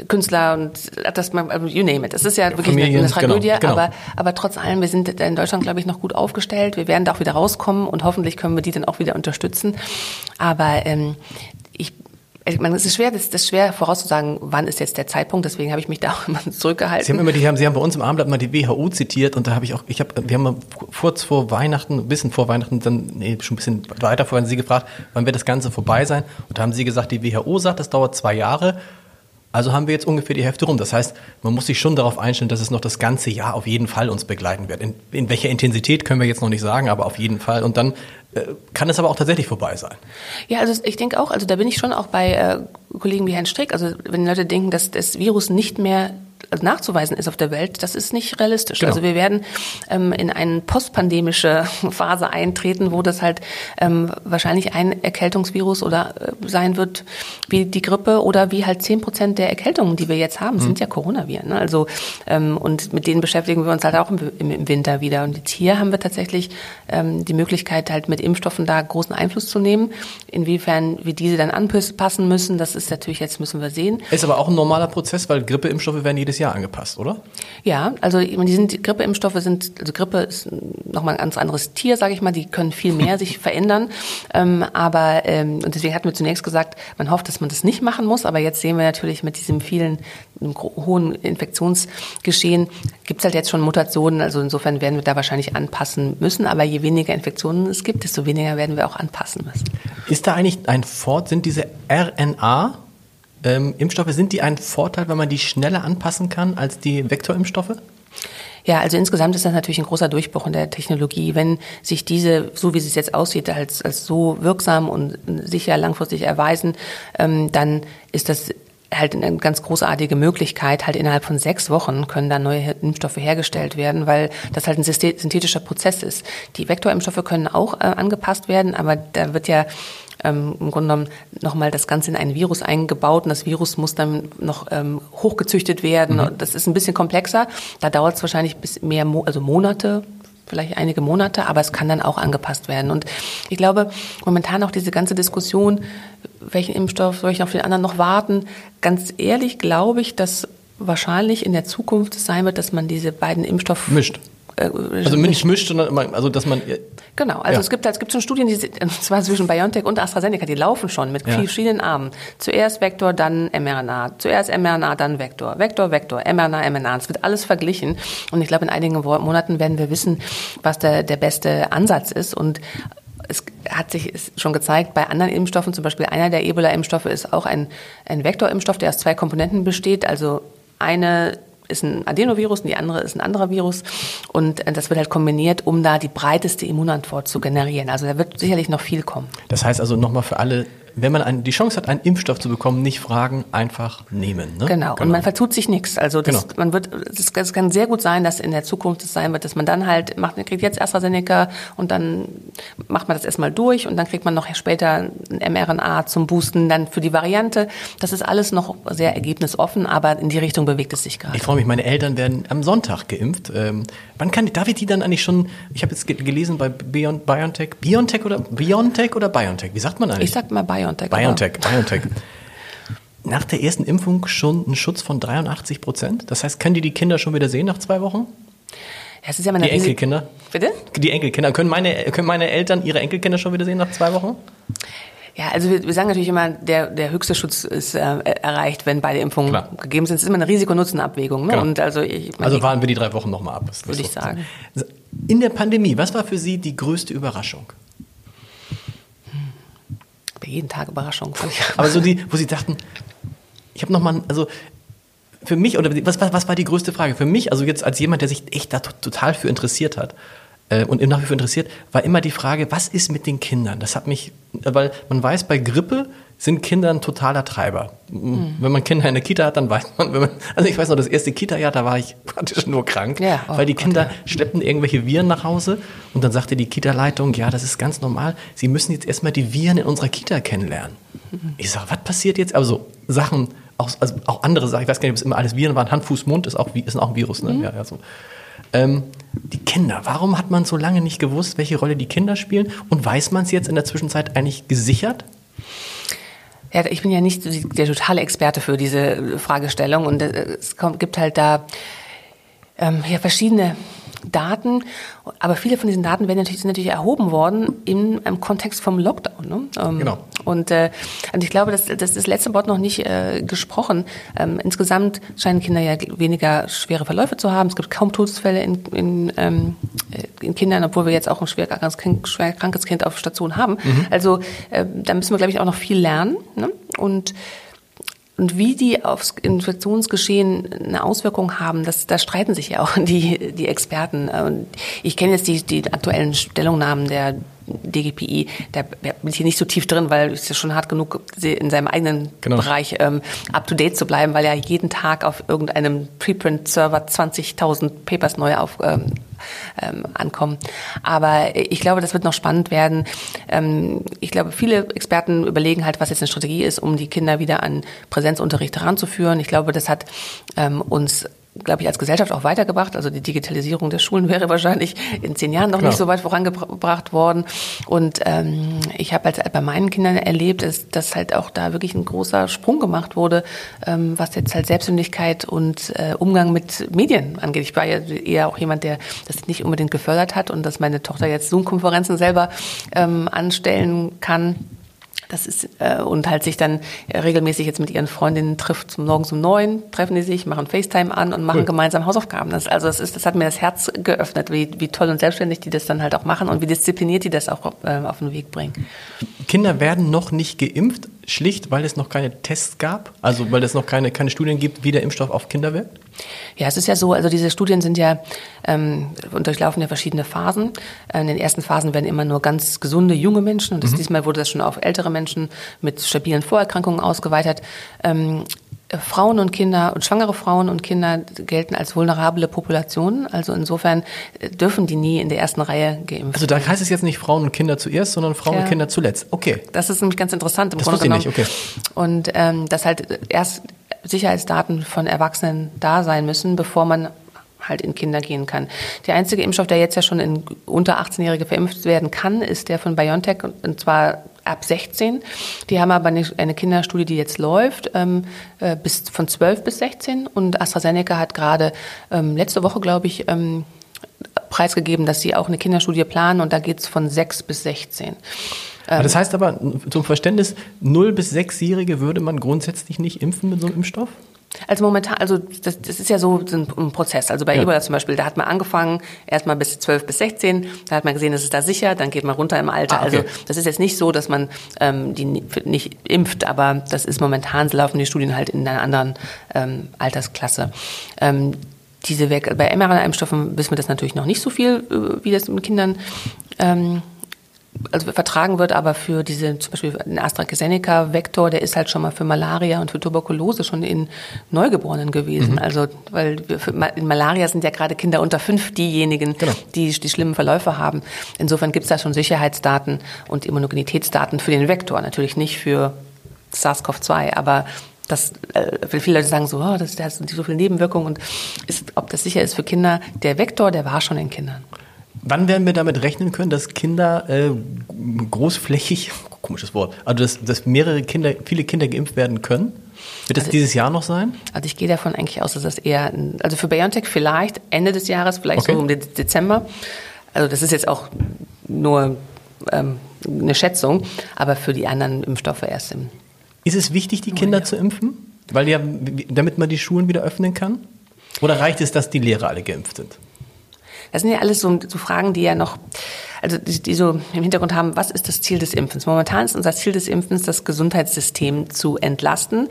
Künstler und das man, also you name it. Das ist ja wirklich Familien, eine, eine Tragödie, genau, genau. aber, aber trotz allem, wir sind in Deutschland, glaube ich, noch gut aufgestellt. Wir werden da auch wieder rauskommen und hoffentlich können wir die dann auch wieder unterstützen. Aber ähm, ich meine, es ist schwer, das, ist schwer vorauszusagen, wann ist jetzt der Zeitpunkt. Deswegen habe ich mich da auch immer zurückgehalten. Sie haben immer die, haben, Sie haben bei uns im Abendblatt mal die WHO zitiert und da habe ich auch, ich habe, wir haben kurz vor Weihnachten, ein bisschen vor Weihnachten, dann nee, schon ein bisschen weiter vorher, Sie gefragt, wann wird das Ganze vorbei sein? Und da haben Sie gesagt, die WHO sagt, das dauert zwei Jahre. Also haben wir jetzt ungefähr die Hälfte rum. Das heißt, man muss sich schon darauf einstellen, dass es noch das ganze Jahr auf jeden Fall uns begleiten wird. In, in welcher Intensität können wir jetzt noch nicht sagen, aber auf jeden Fall. Und dann äh, kann es aber auch tatsächlich vorbei sein. Ja, also ich denke auch, also da bin ich schon auch bei äh, Kollegen wie Herrn Strick. Also wenn Leute denken, dass das Virus nicht mehr nachzuweisen ist auf der Welt, das ist nicht realistisch. Genau. Also wir werden ähm, in eine postpandemische Phase eintreten, wo das halt ähm, wahrscheinlich ein Erkältungsvirus oder äh, sein wird wie die Grippe oder wie halt zehn Prozent der Erkältungen, die wir jetzt haben, mhm. sind ja Coronaviren. Ne? Also ähm, und mit denen beschäftigen wir uns halt auch im, im, Winter wieder. Und jetzt hier haben wir tatsächlich ähm, die Möglichkeit, halt mit Impfstoffen da großen Einfluss zu nehmen. Inwiefern wir diese dann anpassen müssen, das ist natürlich jetzt müssen wir sehen. Ist aber auch ein normaler Prozess, weil Grippeimpfstoffe werden jedes Jahr Jahr angepasst, oder? Ja, also die sind, Grippeimpfstoffe sind, also Grippe ist nochmal ein ganz anderes Tier, sage ich mal, die können viel mehr sich verändern. Ähm, aber, ähm, und deswegen hatten wir zunächst gesagt, man hofft, dass man das nicht machen muss, aber jetzt sehen wir natürlich mit diesem vielen, hohen Infektionsgeschehen, gibt es halt jetzt schon Mutationen, also insofern werden wir da wahrscheinlich anpassen müssen, aber je weniger Infektionen es gibt, desto weniger werden wir auch anpassen müssen. Ist da eigentlich ein Fort, sind diese RNA ähm, Impfstoffe, sind die ein Vorteil, weil man die schneller anpassen kann als die Vektorimpfstoffe? Ja, also insgesamt ist das natürlich ein großer Durchbruch in der Technologie. Wenn sich diese, so wie es jetzt aussieht, als, als so wirksam und sicher langfristig erweisen, ähm, dann ist das halt eine ganz großartige Möglichkeit. Halt innerhalb von sechs Wochen können da neue Impfstoffe hergestellt werden, weil das halt ein synthetischer Prozess ist. Die Vektorimpfstoffe können auch äh, angepasst werden, aber da wird ja ähm, im Grunde genommen nochmal das Ganze in ein Virus eingebaut und das Virus muss dann noch ähm, hochgezüchtet werden. Mhm. Das ist ein bisschen komplexer. Da dauert es wahrscheinlich bis mehr, Mo also Monate, vielleicht einige Monate, aber es kann dann auch angepasst werden. Und ich glaube, momentan auch diese ganze Diskussion, welchen Impfstoff soll ich auf den anderen noch warten? Ganz ehrlich glaube ich, dass wahrscheinlich in der Zukunft sein wird, dass man diese beiden Impfstoffe mischt. Äh, also nicht mischt, sondern also dass man genau. Also ja. es gibt es gibt schon Studien, die und zwar zwischen BioNTech und AstraZeneca, die laufen schon mit ja. verschiedenen Armen. Zuerst Vektor, dann mRNA. Zuerst mRNA, dann Vektor. Vektor, Vektor, mRNA, mRNA. Es wird alles verglichen und ich glaube in einigen Monaten werden wir wissen, was der der beste Ansatz ist und es hat sich schon gezeigt, bei anderen Impfstoffen, zum Beispiel einer der Ebola-Impfstoffe ist auch ein, ein Vektorimpfstoff, der aus zwei Komponenten besteht. Also eine ist ein Adenovirus und die andere ist ein anderer Virus. Und äh, das wird halt kombiniert, um da die breiteste Immunantwort zu generieren. Also da wird sicherlich noch viel kommen. Das heißt also nochmal für alle wenn man ein, die Chance hat, einen Impfstoff zu bekommen, nicht fragen, einfach nehmen. Ne? Genau. genau. und man vertut sich nichts. Also das, genau. man wird, es kann sehr gut sein, dass in der Zukunft es sein wird, dass man dann halt macht, man kriegt jetzt AstraZeneca und dann macht man das erstmal durch und dann kriegt man noch später ein mRNA zum Boosten, dann für die Variante. Das ist alles noch sehr ergebnisoffen, aber in die Richtung bewegt es sich gerade. Ich freue mich, meine Eltern werden am Sonntag geimpft. Ähm, wann kann, darf ich die dann eigentlich schon, ich habe jetzt gelesen bei BioNTech, BioNTech oder BioNTech oder BioNTech, wie sagt man eigentlich? Ich sag mal BioNTech. BioNTech. BioNTech, BioNTech. Nach der ersten Impfung schon ein Schutz von 83 Prozent. Das heißt, können die die Kinder schon wieder sehen nach zwei Wochen? Ja, es ist ja die Enkelkinder. Bitte? Die Enkelkinder. Können meine, können meine Eltern ihre Enkelkinder schon wieder sehen nach zwei Wochen? Ja, also wir, wir sagen natürlich immer, der, der höchste Schutz ist äh, erreicht, wenn beide Impfungen Klar. gegeben sind. Es ist immer eine Risiko-Nutzen-Abwägung. Ne? Genau. Und also, ich, also warten wir die drei Wochen nochmal ab. Würde ich sagen. In der Pandemie, was war für Sie die größte Überraschung? Jeden Tag Überraschung. Aber so die, wo Sie dachten, ich habe nochmal, also für mich, oder was, was, was war die größte Frage? Für mich, also jetzt als jemand, der sich echt da total für interessiert hat, äh, und nach wie vor interessiert, war immer die Frage, was ist mit den Kindern? Das hat mich, weil man weiß, bei Grippe sind Kinder ein totaler Treiber. Mhm. Wenn man Kinder in der Kita hat, dann weiß man, man, also ich weiß noch, das erste Kita-Jahr, da war ich praktisch nur krank, ja, oh weil die Kinder Gott, ja. schleppten irgendwelche Viren nach Hause und dann sagte die Kita-Leitung, ja, das ist ganz normal, Sie müssen jetzt erstmal die Viren in unserer Kita kennenlernen. Mhm. Ich sage, was passiert jetzt? Also Sachen, auch, also auch andere Sachen, ich weiß gar nicht, ob es immer alles Viren waren, Hand, Fuß, Mund ist auch, ist auch ein Virus, ne? Mhm. Ja, ja, so. Ähm, die Kinder, warum hat man so lange nicht gewusst, welche Rolle die Kinder spielen? Und weiß man es jetzt in der Zwischenzeit eigentlich gesichert? Ja, ich bin ja nicht der totale Experte für diese Fragestellung und äh, es gibt halt da ähm, ja, verschiedene Daten, aber viele von diesen Daten werden natürlich, sind natürlich erhoben worden im, im Kontext vom Lockdown. Ne? Ähm, genau. Und, äh, und ich glaube, das, das ist das letzte Wort noch nicht äh, gesprochen. Ähm, insgesamt scheinen Kinder ja weniger schwere Verläufe zu haben. Es gibt kaum Todesfälle in, in, ähm, äh, in Kindern, obwohl wir jetzt auch ein schwer krankes Kind, schwer krankes kind auf Station haben. Mhm. Also äh, da müssen wir, glaube ich, auch noch viel lernen. Ne? Und und wie die aufs Infektionsgeschehen eine Auswirkung haben, das, da streiten sich ja auch die, die Experten. Ich kenne jetzt die, die aktuellen Stellungnahmen der DGPI, da bin ich hier nicht so tief drin, weil es ist schon hart genug, in seinem eigenen genau. Bereich ähm, up-to-date zu bleiben, weil ja jeden Tag auf irgendeinem Preprint-Server 20.000 Papers neu auf, ähm, ähm, ankommen. Aber ich glaube, das wird noch spannend werden. Ähm, ich glaube, viele Experten überlegen halt, was jetzt eine Strategie ist, um die Kinder wieder an Präsenzunterricht heranzuführen. Ich glaube, das hat ähm, uns glaube ich, als Gesellschaft auch weitergebracht. Also die Digitalisierung der Schulen wäre wahrscheinlich in zehn Jahren noch Klar. nicht so weit vorangebracht worden. Und ähm, ich habe halt bei meinen Kindern erlebt, dass, dass halt auch da wirklich ein großer Sprung gemacht wurde, ähm, was jetzt halt Selbstständigkeit und äh, Umgang mit Medien angeht. Ich war ja eher auch jemand, der das nicht unbedingt gefördert hat und dass meine Tochter jetzt Zoom-Konferenzen selber ähm, anstellen kann das ist, äh, und halt sich dann regelmäßig jetzt mit ihren Freundinnen trifft, morgens um neun treffen die sich, machen FaceTime an und machen cool. gemeinsam Hausaufgaben. Das, also das, ist, das hat mir das Herz geöffnet, wie, wie toll und selbstständig die das dann halt auch machen und wie diszipliniert die das auch äh, auf den Weg bringen. Kinder werden noch nicht geimpft. Schlicht, weil es noch keine Tests gab? Also weil es noch keine, keine Studien gibt, wie der Impfstoff auf Kinder wirkt? Ja, es ist ja so, also diese Studien sind ja ähm, und durchlaufen ja verschiedene Phasen. In den ersten Phasen werden immer nur ganz gesunde junge Menschen und das, mhm. diesmal wurde das schon auf ältere Menschen mit stabilen Vorerkrankungen ausgeweitet. Ähm, Frauen und Kinder und schwangere Frauen und Kinder gelten als vulnerable Populationen. Also insofern äh, dürfen die nie in der ersten Reihe geimpft. Also da heißt es jetzt nicht Frauen und Kinder zuerst, sondern Frauen ja. und Kinder zuletzt. Okay. Das ist nämlich ganz interessant im das Grunde genommen. Ich nicht. Okay. Und ähm, dass halt erst Sicherheitsdaten von Erwachsenen da sein müssen, bevor man halt in Kinder gehen kann. Der einzige Impfstoff, der jetzt ja schon in unter 18-Jährige verimpft werden kann, ist der von BioNTech und zwar ab 16. Die haben aber eine, Kinderstudie, die jetzt läuft, ähm, äh, bis von 12 bis 16 und AstraZeneca hat gerade ähm, letzte Woche, glaube ich, ähm, preisgegeben, dass sie auch eine Kinderstudie planen und da geht es von 6 bis 16. Das heißt aber, zum Verständnis, 0 bis 6-Jährige würde man grundsätzlich nicht impfen mit so einem Impfstoff? Also momentan, also das, das ist ja so ein Prozess. Also bei ja. Ebola zum Beispiel, da hat man angefangen, erstmal bis 12 bis 16, da hat man gesehen, das ist da sicher, dann geht man runter im Alter. Ah, okay. Also das ist jetzt nicht so, dass man ähm, die nicht impft, aber das ist momentan, laufen die Studien halt in einer anderen ähm, Altersklasse. Ähm, diese bei mRNA-Impfstoffen wissen wir das natürlich noch nicht so viel, äh, wie das mit Kindern ähm, also vertragen wird, aber für diese, zum Beispiel den AstraZeneca-Vektor, der ist halt schon mal für Malaria und für Tuberkulose schon in Neugeborenen gewesen. Mhm. Also, weil in Malaria sind ja gerade Kinder unter fünf diejenigen, genau. die die schlimmen Verläufe haben. Insofern gibt es da schon Sicherheitsdaten und Immunogenitätsdaten für den Vektor, natürlich nicht für SARS-CoV-2, aber das, äh, viele Leute sagen so, oh, das, das sind so viele Nebenwirkungen und ist, ob das sicher ist für Kinder. Der Vektor, der war schon in Kindern. Wann werden wir damit rechnen können, dass Kinder äh, großflächig, komisches Wort, also dass, dass mehrere Kinder, viele Kinder geimpft werden können? Wird das also, dieses Jahr noch sein? Also ich gehe davon eigentlich aus, dass das eher, also für BioNTech vielleicht Ende des Jahres, vielleicht okay. so um den Dezember. Also das ist jetzt auch nur ähm, eine Schätzung, aber für die anderen Impfstoffe erst im. Ist es wichtig, die Kinder ja. zu impfen? Weil ja, damit man die Schulen wieder öffnen kann? Oder reicht es, dass die Lehrer alle geimpft sind? Das sind ja alles so, so Fragen, die ja noch, also die, die, so im Hintergrund haben, was ist das Ziel des Impfens? Momentan ist unser Ziel des Impfens, das Gesundheitssystem zu entlasten.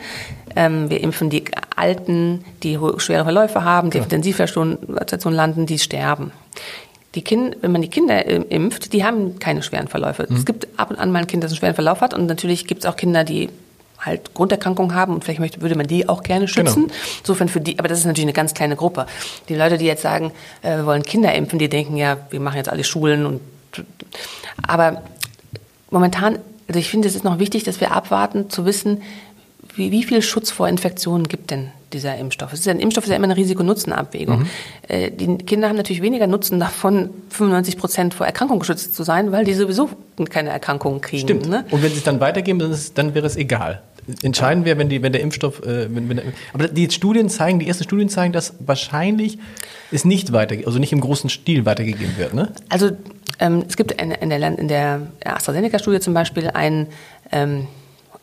Ähm, wir impfen die Alten, die schwere Verläufe haben, die ja. auf Intensivstation landen, die sterben. Die Kinder, wenn man die Kinder impft, die haben keine schweren Verläufe. Mhm. Es gibt ab und an mal ein Kind, das einen schweren Verlauf hat und natürlich gibt es auch Kinder, die halt Grunderkrankungen haben und vielleicht möchte, würde man die auch gerne schützen. Genau. Insofern für die, aber das ist natürlich eine ganz kleine Gruppe. Die Leute, die jetzt sagen, äh, wir wollen Kinder impfen, die denken ja, wir machen jetzt alle Schulen und aber momentan, also ich finde, es ist noch wichtig, dass wir abwarten, zu wissen, wie, wie viel Schutz vor Infektionen gibt denn dieser Impfstoff? Es ist ein Impfstoff ist ja immer eine Risiko-Nutzen-Abwägung. Mhm. Äh, die Kinder haben natürlich weniger Nutzen davon, 95 Prozent vor Erkrankungen geschützt zu sein, weil die sowieso keine Erkrankungen kriegen. Stimmt. Ne? Und wenn sie es dann weitergeben, dann, ist, dann wäre es egal. Entscheidend wäre, wenn, die, wenn der Impfstoff, äh, wenn, wenn der, aber die Studien zeigen, die ersten Studien zeigen, dass wahrscheinlich es nicht weiter, also nicht im großen Stil weitergegeben wird, ne? Also ähm, es gibt in, in der, in der AstraZeneca-Studie zum Beispiel ein ähm,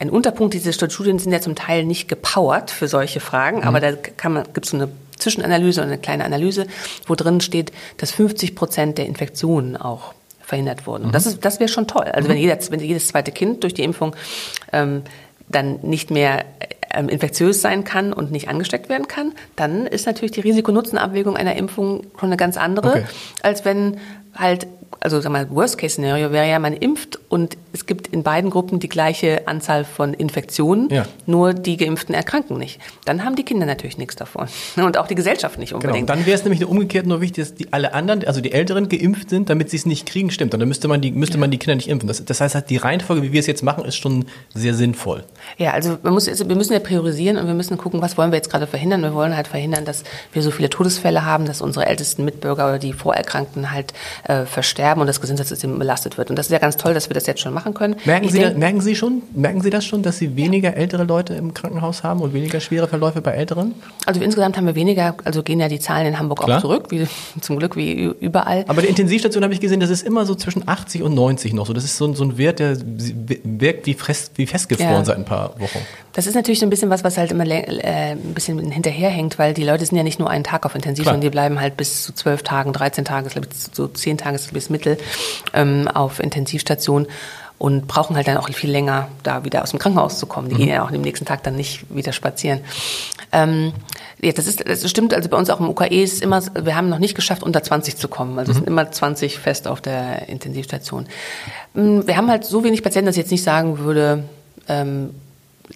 ein Unterpunkt, diese Studien sind ja zum Teil nicht gepowert für solche Fragen, mhm. aber da gibt es so eine Zwischenanalyse oder eine kleine Analyse, wo drin steht, dass 50 Prozent der Infektionen auch verhindert wurden. Mhm. Das, ist, das wäre schon toll. Also mhm. wenn, jeder, wenn jedes zweite Kind durch die Impfung ähm, dann nicht mehr ähm, infektiös sein kann und nicht angesteckt werden kann, dann ist natürlich die Risiko-Nutzen-Abwägung einer Impfung schon eine ganz andere, okay. als wenn halt also sag mal, Worst-Case-Szenario wäre ja, man impft und es gibt in beiden Gruppen die gleiche Anzahl von Infektionen, ja. nur die Geimpften erkranken nicht. Dann haben die Kinder natürlich nichts davon und auch die Gesellschaft nicht genau, unbedingt. Genau. Dann wäre es nämlich umgekehrt nur wichtig, dass die alle anderen, also die Älteren geimpft sind, damit sie es nicht kriegen, stimmt. Und dann müsste man die, müsste man die Kinder nicht impfen. Das, das heißt, halt, die Reihenfolge, wie wir es jetzt machen, ist schon sehr sinnvoll. Ja, also, man muss, also wir müssen ja priorisieren und wir müssen gucken, was wollen wir jetzt gerade verhindern. Wir wollen halt verhindern, dass wir so viele Todesfälle haben, dass unsere ältesten Mitbürger oder die Vorerkrankten halt äh, versterben und das Gesundheitssystem belastet wird. Und das ist ja ganz toll, dass wir das jetzt schon machen können. Merken Sie, denk, da, merken Sie schon, merken Sie das schon, dass Sie weniger ältere Leute im Krankenhaus haben und weniger schwere Verläufe bei Älteren? Also insgesamt haben wir weniger, also gehen ja die Zahlen in Hamburg Klar. auch zurück, wie, zum Glück wie überall. Aber die Intensivstation habe ich gesehen, das ist immer so zwischen 80 und 90 noch so. Das ist so, so ein Wert, der wirkt wie, fest, wie festgefroren ja. seit ein paar Wochen. Das ist natürlich so ein bisschen was, was halt immer äh, ein bisschen hinterherhängt, weil die Leute sind ja nicht nur einen Tag auf Intensiv, sondern die bleiben halt bis zu zwölf Tagen, 13 Tagen, so zehn Tage bis Mittel ähm, auf Intensivstation. und brauchen halt dann auch viel länger, da wieder aus dem Krankenhaus zu kommen. Die mhm. gehen ja auch am nächsten Tag dann nicht wieder spazieren. Ähm, ja, das ist, das stimmt. Also bei uns auch im UKE ist immer, wir haben noch nicht geschafft, unter 20 zu kommen. Also mhm. es sind immer 20 fest auf der Intensivstation. Mm, wir haben halt so wenig Patienten, dass ich jetzt nicht sagen würde, ähm,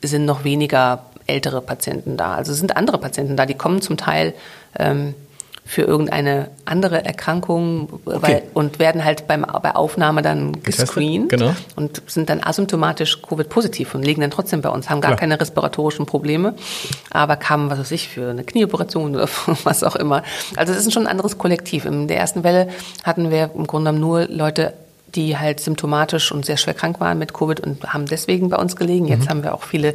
sind noch weniger ältere Patienten da. Also es sind andere Patienten da, die kommen zum Teil ähm, für irgendeine andere Erkrankung okay. weil, und werden halt beim, bei Aufnahme dann gescreent genau. und sind dann asymptomatisch Covid-positiv und liegen dann trotzdem bei uns, haben gar Klar. keine respiratorischen Probleme, aber kamen, was weiß ich, für eine Knieoperation oder was auch immer. Also es ist schon ein anderes Kollektiv. In der ersten Welle hatten wir im Grunde genommen nur Leute die halt symptomatisch und sehr schwer krank waren mit Covid und haben deswegen bei uns gelegen. Jetzt mhm. haben wir auch viele,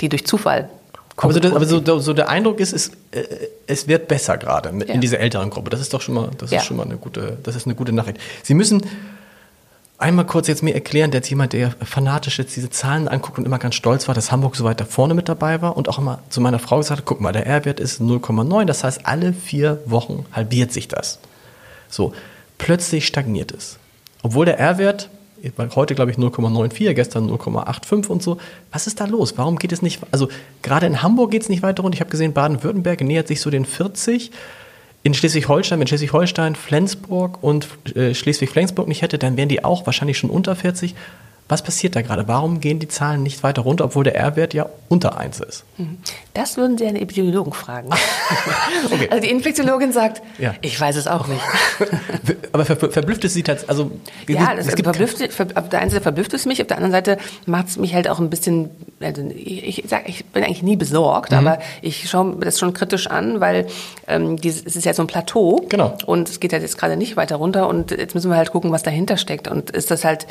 die durch Zufall aber, so, das, aber so, so, der Eindruck ist, es, äh, es wird besser gerade ja. in dieser älteren Gruppe. Das ist doch schon mal, das ja. ist schon mal eine gute, das ist eine gute Nachricht. Sie müssen einmal kurz jetzt mir erklären, der jetzt jemand, der fanatisch jetzt diese Zahlen anguckt und immer ganz stolz war, dass Hamburg so weit da vorne mit dabei war und auch immer zu meiner Frau gesagt hat, guck mal, der R-Wert ist 0,9, das heißt, alle vier Wochen halbiert sich das. So, plötzlich stagniert es. Obwohl der R-Wert heute glaube ich 0,94, gestern 0,85 und so. Was ist da los? Warum geht es nicht? Also gerade in Hamburg geht es nicht weiter rund. Ich habe gesehen, Baden-Württemberg nähert sich so den 40. In Schleswig-Holstein, wenn Schleswig-Holstein, Flensburg und äh, Schleswig-Flensburg nicht hätte, dann wären die auch wahrscheinlich schon unter 40. Was passiert da gerade? Warum gehen die Zahlen nicht weiter runter, obwohl der R-Wert ja unter 1 ist? Mhm. Das würden Sie einen Epidemiologen fragen. okay. Also die Infektiologin sagt, ja. ich weiß es auch nicht. Aber ver verblüfft es Sie tatsächlich? Also, ja, das, verblüfft, ver, auf der einen Seite verblüfft es mich, auf der anderen Seite macht es mich halt auch ein bisschen, also ich, ich, sag, ich bin eigentlich nie besorgt, mhm. aber ich schaue das schon kritisch an, weil ähm, dieses, es ist ja so ein Plateau genau. und es geht halt jetzt gerade nicht weiter runter und jetzt müssen wir halt gucken, was dahinter steckt und ist das halt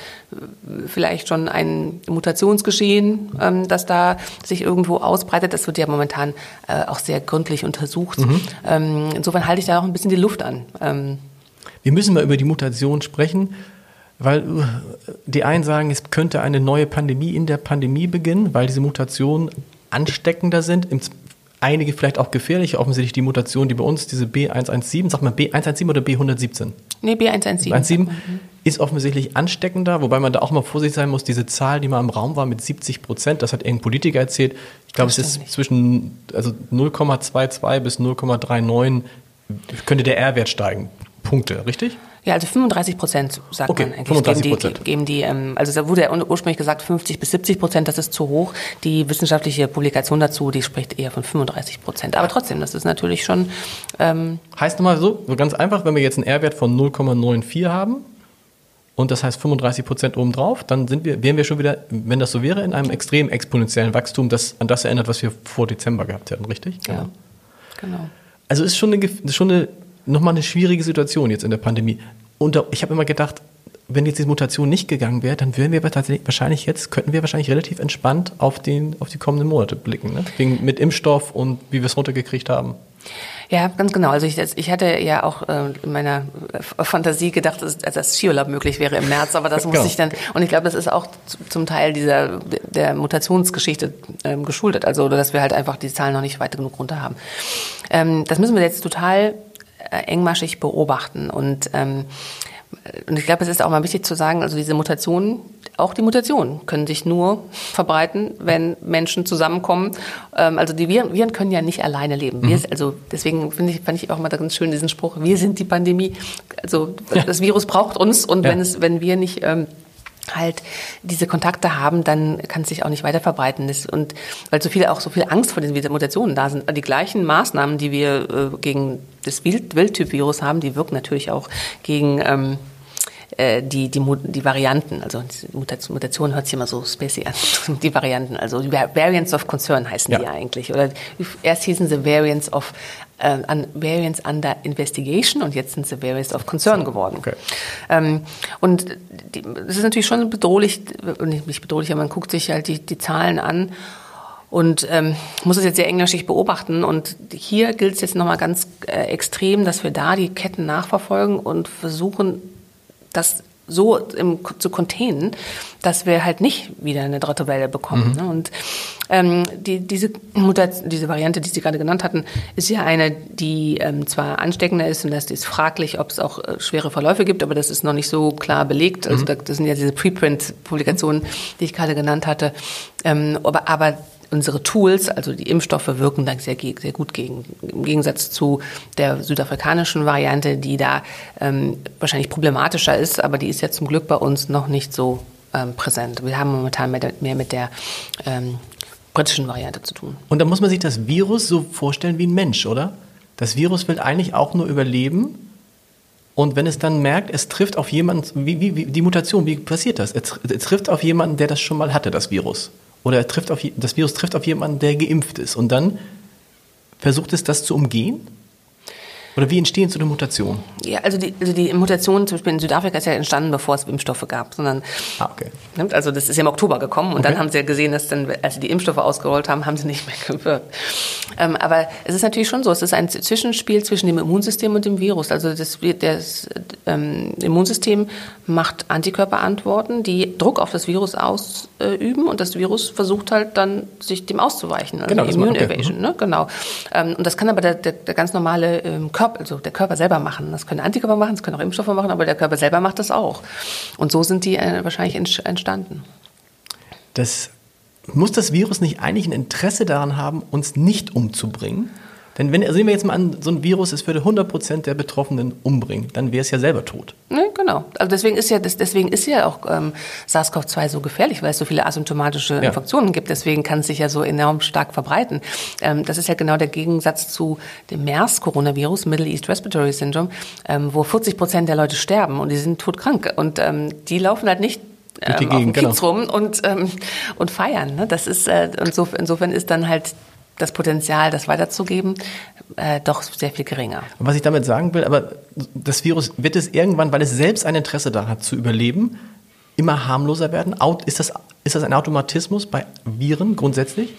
vielleicht vielleicht schon ein Mutationsgeschehen, ähm, das da sich irgendwo ausbreitet. Das wird ja momentan äh, auch sehr gründlich untersucht. Mhm. Ähm, insofern halte ich da auch ein bisschen die Luft an. Ähm, Wir müssen mal über die Mutation sprechen. Weil äh, die einen sagen, es könnte eine neue Pandemie in der Pandemie beginnen, weil diese Mutationen ansteckender sind, einige vielleicht auch gefährlicher, offensichtlich die Mutation, die bei uns, diese B117, sag mal B117 oder B117? Nee, B117. B117 ist offensichtlich ansteckender, wobei man da auch mal vorsichtig sein muss, diese Zahl, die mal im Raum war mit 70 Prozent, das hat irgendein Politiker erzählt. Ich glaube, es ist nicht. zwischen also 0,22 bis 0,39 könnte der R-Wert steigen. Punkte, richtig? Ja, also 35 Prozent sagt okay, man eigentlich. 35 geben die, geben die ähm, also da wurde ja ursprünglich gesagt 50 bis 70 Prozent, das ist zu hoch. Die wissenschaftliche Publikation dazu, die spricht eher von 35 Prozent. Aber trotzdem, das ist natürlich schon. Ähm heißt nochmal so, so ganz einfach, wenn wir jetzt einen R-Wert von 0,94 haben, und das heißt 35 Prozent obendrauf, dann sind wir, wären wir schon wieder, wenn das so wäre, in einem extrem exponentiellen Wachstum, das an das erinnert, was wir vor Dezember gehabt hätten, richtig? Ja, genau. Also ist schon eine, schon eine nochmal eine schwierige Situation jetzt in der Pandemie. Und ich habe immer gedacht, wenn jetzt diese Mutation nicht gegangen wäre, dann würden wir tatsächlich wahrscheinlich jetzt, könnten wir wahrscheinlich relativ entspannt auf, den, auf die kommenden Monate blicken. Ne? Wegen, mit Impfstoff und wie wir es runtergekriegt haben. Ja, ganz genau. Also ich, ich hatte ja auch äh, in meiner Fantasie gedacht, dass, dass Skiurlaub möglich wäre im März, aber das muss genau. ich dann, und ich glaube, das ist auch zum Teil dieser der Mutationsgeschichte ähm, geschuldet, also dass wir halt einfach die Zahlen noch nicht weit genug runter haben. Ähm, das müssen wir jetzt total äh, engmaschig beobachten. Und, ähm, und ich glaube, es ist auch mal wichtig zu sagen, also diese Mutationen, auch die Mutationen können sich nur verbreiten, wenn Menschen zusammenkommen. Ähm, also die Viren, Viren können ja nicht alleine leben. Wir, mhm. also deswegen finde ich, fand ich auch mal ganz schön diesen Spruch, wir sind die Pandemie. Also das Virus braucht uns und ja. wenn es, wenn wir nicht ähm, halt diese Kontakte haben, dann kann es sich auch nicht weiter verbreiten. Und weil so viel auch so viel Angst vor diesen Mutationen da sind, die gleichen Maßnahmen, die wir äh, gegen das Wild Wildtyp-Virus haben, die wirken natürlich auch gegen ähm, äh, die, die, die Varianten, also Mutation, Mutation hört sich immer so spacey an, die Varianten, also Variants of Concern heißen ja. die eigentlich. Oder erst hießen sie Variants of äh, Variants under Investigation und jetzt sind sie Variants of Concern geworden. Okay. Ähm, und es ist natürlich schon bedrohlich, nicht bedrohlich, aber man guckt sich halt die, die Zahlen an und ähm, muss es jetzt sehr engmaschig beobachten. Und hier gilt es jetzt nochmal ganz äh, extrem, dass wir da die Ketten nachverfolgen und versuchen, das so im, zu containen, dass wir halt nicht wieder eine dritte Welle bekommen. Mhm. Ne? Und ähm, die, diese, Mutation, diese Variante, die Sie gerade genannt hatten, ist ja eine, die ähm, zwar ansteckender ist und das ist fraglich, ob es auch äh, schwere Verläufe gibt, aber das ist noch nicht so klar belegt. Also mhm. da, das sind ja diese Preprint-Publikationen, die ich gerade genannt hatte. Ähm, aber, aber unsere Tools, also die Impfstoffe, wirken dann sehr, sehr gut gegen, im Gegensatz zu der südafrikanischen Variante, die da ähm, wahrscheinlich problematischer ist, aber die ist ja zum Glück bei uns noch nicht so ähm, präsent. Wir haben momentan mehr, mehr mit der ähm, britischen Variante zu tun. Und da muss man sich das Virus so vorstellen wie ein Mensch, oder? Das Virus will eigentlich auch nur überleben. Und wenn es dann merkt, es trifft auf jemanden, wie, wie, wie die Mutation, wie passiert das? Es, es trifft auf jemanden, der das schon mal hatte, das Virus. Oder er trifft auf, das Virus trifft auf jemanden, der geimpft ist. Und dann versucht es, das zu umgehen? Oder wie entstehen so eine Mutation? Ja, also die, also die Mutation zum Beispiel in Südafrika ist ja entstanden, bevor es Impfstoffe gab, sondern ah, okay. Ne, also das ist ja im Oktober gekommen und okay. dann haben sie ja gesehen, dass dann, als sie die Impfstoffe ausgerollt haben, haben sie nicht mehr gewirkt. Ähm, aber es ist natürlich schon so, es ist ein Zwischenspiel zwischen dem Immunsystem und dem Virus. Also das, das ähm, Immunsystem macht Antikörperantworten, die Druck auf das Virus ausüben und das Virus versucht halt dann, sich dem auszuweichen. Also genau, Immune okay. Evasion, mhm. ne? genau. Ähm, und das kann aber der, der, der ganz normale ähm, Körper, also der Körper selber machen. Das können Antikörper machen, das können auch Impfstoffe machen, aber der Körper selber macht das auch. Und so sind die äh, wahrscheinlich entstanden. Das, muss das Virus nicht eigentlich ein Interesse daran haben, uns nicht umzubringen? Denn wenn, sehen wir jetzt mal an, so ein Virus, es würde 100% der Betroffenen umbringen, dann wäre es ja selber tot. Ne, genau. Also deswegen ist ja, deswegen ist ja auch ähm, SARS-CoV-2 so gefährlich, weil es so viele asymptomatische ja. Infektionen gibt. Deswegen kann es sich ja so enorm stark verbreiten. Ähm, das ist ja genau der Gegensatz zu dem MERS-Coronavirus, Middle East Respiratory Syndrome, ähm, wo 40 der Leute sterben und die sind todkrank. Und ähm, die laufen halt nicht ähm, Gegend, auf dem Kiez genau. rum und, ähm, und feiern. Ne? Das ist, äh, so, insofern ist dann halt das Potenzial, das weiterzugeben, äh, doch sehr viel geringer. Und was ich damit sagen will, aber das Virus wird es irgendwann, weil es selbst ein Interesse daran hat zu überleben, immer harmloser werden? Ist das, ist das ein Automatismus bei Viren grundsätzlich?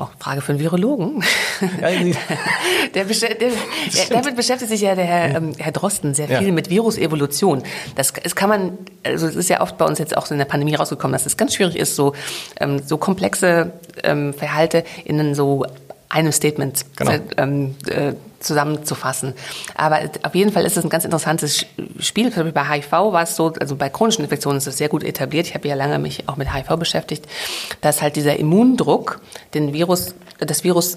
Auch Frage für einen Virologen. Ja, der, der, der, damit beschäftigt sich ja der Herr, ähm, Herr Drosten sehr viel ja. mit Virusevolution. Das, das kann man, also es ist ja oft bei uns jetzt auch so in der Pandemie rausgekommen, dass es ganz schwierig ist, so, ähm, so komplexe ähm, Verhalte in so einem Statement genau. ähm, äh, zusammenzufassen. Aber auf jeden Fall ist es ein ganz interessantes Spiel. Bei HIV war es so, also bei chronischen Infektionen ist es sehr gut etabliert. Ich habe ja lange mich auch mit HIV beschäftigt, dass halt dieser Immundruck den Virus, das Virus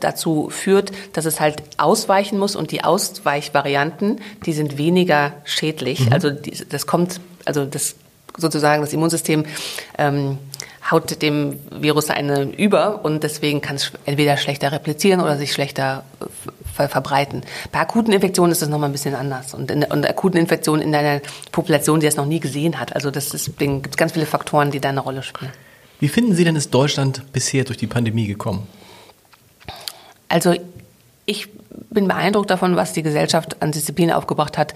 dazu führt, dass es halt ausweichen muss und die Ausweichvarianten, die sind weniger schädlich. Mhm. Also das kommt, also das sozusagen das Immunsystem ähm, haut dem Virus eine über und deswegen kann es entweder schlechter replizieren oder sich schlechter ver verbreiten. Bei akuten Infektionen ist das nochmal ein bisschen anders und, in, und akuten Infektionen in einer Population, die es noch nie gesehen hat. Also das ist, gibt ganz viele Faktoren, die da eine Rolle spielen. Wie finden Sie denn, ist Deutschland bisher durch die Pandemie gekommen? Also ich bin beeindruckt davon, was die Gesellschaft an Disziplin aufgebracht hat,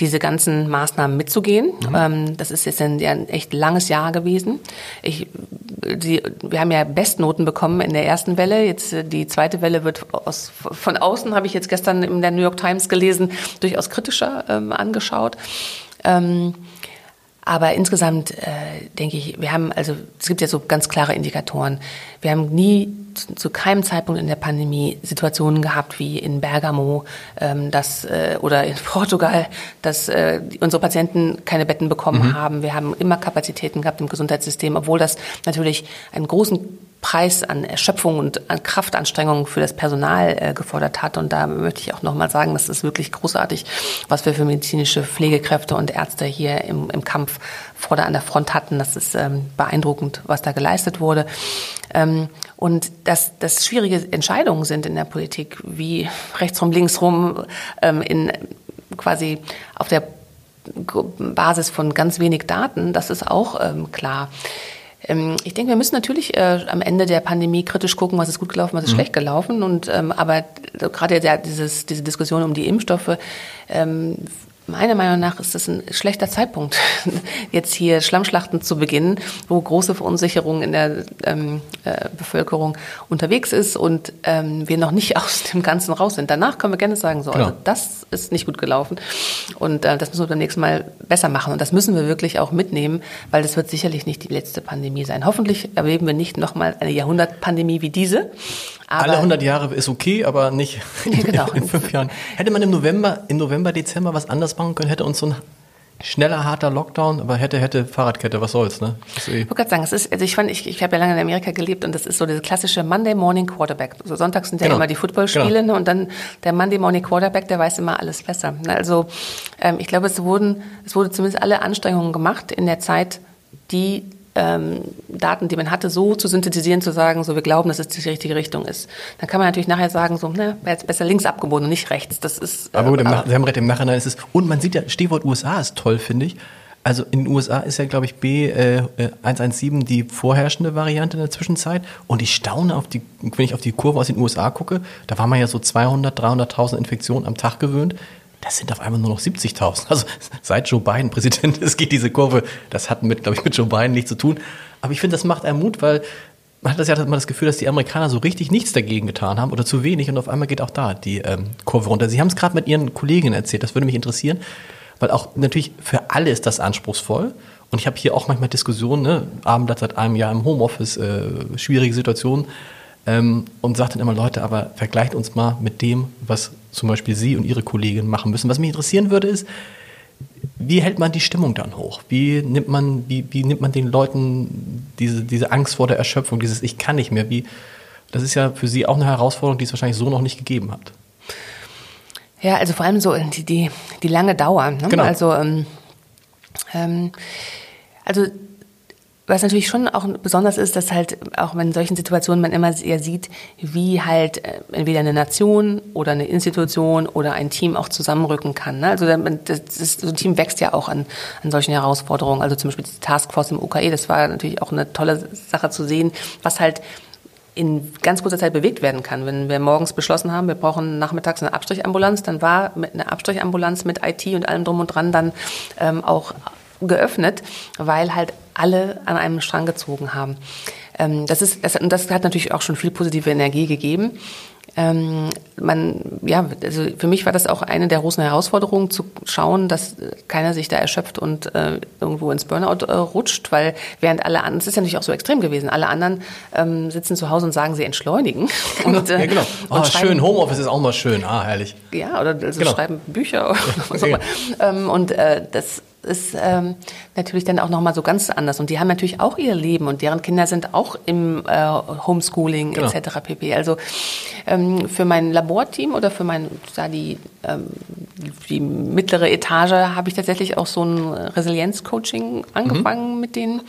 diese ganzen Maßnahmen mitzugehen. Mhm. Ähm, das ist jetzt ein, ein, echt langes Jahr gewesen. Ich, die, wir haben ja Bestnoten bekommen in der ersten Welle. Jetzt äh, die zweite Welle wird aus, von außen, habe ich jetzt gestern in der New York Times gelesen, durchaus kritischer ähm, angeschaut. Ähm, aber insgesamt äh, denke ich, wir haben, also es gibt ja so ganz klare Indikatoren. Wir haben nie zu, zu keinem Zeitpunkt in der Pandemie Situationen gehabt wie in Bergamo ähm, dass, äh, oder in Portugal, dass äh, unsere Patienten keine Betten bekommen mhm. haben. Wir haben immer Kapazitäten gehabt im Gesundheitssystem, obwohl das natürlich einen großen Preis an Erschöpfung und an Kraftanstrengungen für das Personal äh, gefordert hat. Und da möchte ich auch nochmal sagen, das ist wirklich großartig, was wir für medizinische Pflegekräfte und Ärzte hier im, im Kampf vor der, an der Front hatten. Das ist ähm, beeindruckend, was da geleistet wurde. Ähm, und dass das schwierige Entscheidungen sind in der Politik, wie rechtsrum, linksrum, ähm, in quasi auf der Basis von ganz wenig Daten, das ist auch ähm, klar. Ähm, ich denke, wir müssen natürlich äh, am Ende der Pandemie kritisch gucken, was ist gut gelaufen, was ist mhm. schlecht gelaufen. Und ähm, aber gerade der, dieses, diese Diskussion um die Impfstoffe ähm, Meiner Meinung nach ist es ein schlechter Zeitpunkt, jetzt hier Schlammschlachten zu beginnen, wo große Verunsicherung in der ähm, äh, Bevölkerung unterwegs ist und ähm, wir noch nicht aus dem Ganzen raus sind. Danach können wir gerne sagen, so, genau. also das ist nicht gut gelaufen und äh, das müssen wir beim nächsten Mal besser machen und das müssen wir wirklich auch mitnehmen, weil das wird sicherlich nicht die letzte Pandemie sein. Hoffentlich erleben wir nicht nochmal eine Jahrhundertpandemie wie diese. Alle 100 Jahre ist okay, aber nicht genau. in fünf Jahren. Hätte man im November, im November, Dezember was anders machen können, hätte uns so ein schneller, harter Lockdown, aber hätte, hätte Fahrradkette, was soll's, ne? Eh ich wollte gerade sagen, es ist, also ich fand, ich, ich habe ja lange in Amerika gelebt und das ist so diese klassische Monday Morning Quarterback. So sonntags sind ja genau. immer die Footballspiele genau. Ne? und dann der Monday Morning Quarterback, der weiß immer alles besser. Ne? Also ähm, ich glaube, es wurden, es wurde zumindest alle Anstrengungen gemacht in der Zeit, die ähm, Daten, die man hatte, so zu synthetisieren, zu sagen, so wir glauben, dass es die richtige Richtung ist. Dann kann man natürlich nachher sagen, so, ne, wäre jetzt besser links abgebogen und nicht rechts. Das ist. Äh, aber gut, im Nach Sie haben recht, im Nachhinein ist es. Und man sieht ja, Stichwort USA ist toll, finde ich. Also in den USA ist ja, glaube ich, B117 äh, die vorherrschende Variante in der Zwischenzeit. Und ich staune auf die, wenn ich auf die Kurve aus den USA gucke, da war man ja so 200, 300.000 Infektionen am Tag gewöhnt das sind auf einmal nur noch 70.000. Also seit Joe Biden Präsident ist, geht diese Kurve, das hat mit, glaube ich, mit Joe Biden nichts zu tun. Aber ich finde, das macht einen Mut, weil man hat das ja immer das Gefühl, dass die Amerikaner so richtig nichts dagegen getan haben oder zu wenig und auf einmal geht auch da die ähm, Kurve runter. Sie haben es gerade mit Ihren Kolleginnen erzählt, das würde mich interessieren, weil auch natürlich für alle ist das anspruchsvoll. Und ich habe hier auch manchmal Diskussionen, ne? Abendblatt seit einem Jahr im Homeoffice, äh, schwierige Situationen ähm, und sagt dann immer, Leute, aber vergleicht uns mal mit dem, was zum Beispiel Sie und Ihre Kollegin machen müssen. Was mich interessieren würde, ist, wie hält man die Stimmung dann hoch? Wie nimmt man, wie, wie nimmt man den Leuten diese, diese Angst vor der Erschöpfung, dieses Ich kann nicht mehr? Wie, das ist ja für Sie auch eine Herausforderung, die es wahrscheinlich so noch nicht gegeben hat. Ja, also vor allem so die, die, die lange Dauer. Ne? Genau. Also, ähm, ähm, also was natürlich schon auch besonders ist, dass halt auch in solchen Situationen man immer sehr sieht, wie halt äh, entweder eine Nation oder eine Institution oder ein Team auch zusammenrücken kann. Ne? Also das, das, so ein Team wächst ja auch an, an solchen Herausforderungen. Also zum Beispiel die Taskforce im UKE, das war natürlich auch eine tolle Sache zu sehen, was halt in ganz kurzer Zeit bewegt werden kann. Wenn wir morgens beschlossen haben, wir brauchen nachmittags eine Abstrichambulanz, dann war mit einer Abstrichambulanz mit IT und allem drum und dran dann ähm, auch geöffnet, weil halt alle an einem Strang gezogen haben. Ähm, das ist, das, und das hat natürlich auch schon viel positive Energie gegeben. Ähm, man, ja, also für mich war das auch eine der großen Herausforderungen, zu schauen, dass keiner sich da erschöpft und äh, irgendwo ins Burnout äh, rutscht, weil während alle anderen, es ist ja natürlich auch so extrem gewesen, alle anderen ähm, sitzen zu Hause und sagen, sie entschleunigen. und, äh, ja, genau. Oh, schön, Homeoffice ist auch mal schön, ah, herrlich. Ja, oder also genau. schreiben Bücher oder was auch immer. Ähm, und äh, das ist ähm, natürlich dann auch nochmal so ganz anders. Und die haben natürlich auch ihr Leben und deren Kinder sind auch im äh, Homeschooling genau. etc. pp. Also ähm, für mein Laborteam oder für mein, da die, ähm, die mittlere Etage habe ich tatsächlich auch so ein Resilienz-Coaching angefangen mhm. mit denen.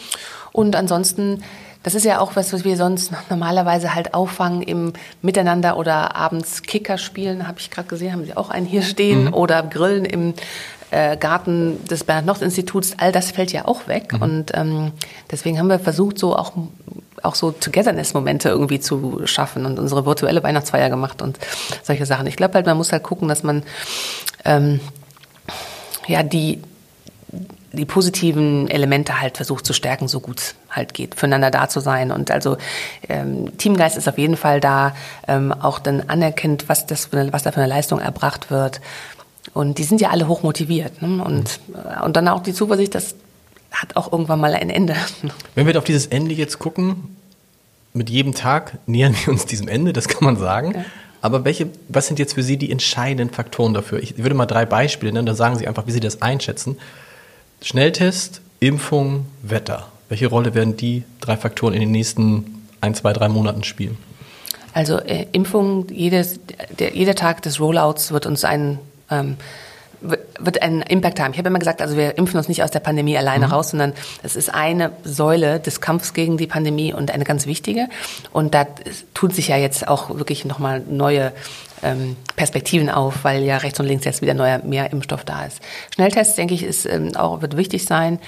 Und ansonsten das ist ja auch was, was wir sonst normalerweise halt auffangen im Miteinander oder abends Kicker spielen, habe ich gerade gesehen, haben sie auch einen hier stehen, mhm. oder Grillen im äh, Garten des Bernhard-Nocht-Instituts, all das fällt ja auch weg. Mhm. Und ähm, deswegen haben wir versucht, so auch, auch so Togetherness-Momente irgendwie zu schaffen und unsere virtuelle Weihnachtsfeier gemacht und solche Sachen. Ich glaube halt, man muss halt gucken, dass man ähm, ja die die positiven Elemente halt versucht zu stärken, so gut es halt geht, füreinander da zu sein. Und also ähm, Teamgeist ist auf jeden Fall da, ähm, auch dann anerkennt, was, das eine, was da für eine Leistung erbracht wird. Und die sind ja alle hochmotiviert. Ne? Und, mhm. und dann auch die Zuversicht, das hat auch irgendwann mal ein Ende. Wenn wir auf dieses Ende jetzt gucken, mit jedem Tag nähern wir uns diesem Ende, das kann man sagen. Ja. Aber welche, was sind jetzt für Sie die entscheidenden Faktoren dafür? Ich würde mal drei Beispiele nennen, dann sagen Sie einfach, wie Sie das einschätzen. Schnelltest, Impfung, Wetter. Welche Rolle werden die drei Faktoren in den nächsten ein, zwei, drei Monaten spielen? Also äh, Impfung, jedes, der, jeder Tag des Rollouts wird uns einen ähm, wird einen Impact haben. Ich habe immer gesagt, also wir impfen uns nicht aus der Pandemie alleine mhm. raus, sondern es ist eine Säule des Kampfs gegen die Pandemie und eine ganz wichtige. Und da tut sich ja jetzt auch wirklich nochmal neue ähm, Perspektiven auf, weil ja rechts und links jetzt wieder neuer mehr Impfstoff da ist. Schnelltests, denke ich, ist ähm, auch wird wichtig sein,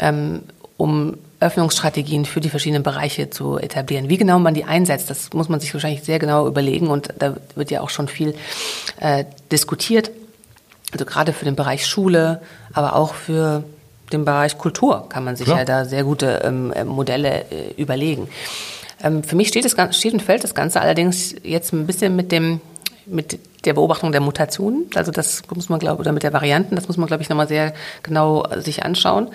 ähm, um Öffnungsstrategien für die verschiedenen Bereiche zu etablieren. Wie genau man die einsetzt, das muss man sich wahrscheinlich sehr genau überlegen und da wird ja auch schon viel äh, diskutiert. Also gerade für den Bereich Schule, aber auch für den Bereich Kultur kann man sich Klar. ja da sehr gute ähm, äh, Modelle äh, überlegen. Ähm, für mich steht, das, steht und fällt das Ganze allerdings jetzt ein bisschen mit dem mit der Beobachtung der Mutationen. Also das muss man glaube oder mit der Varianten, das muss man glaube ich nochmal sehr genau sich anschauen.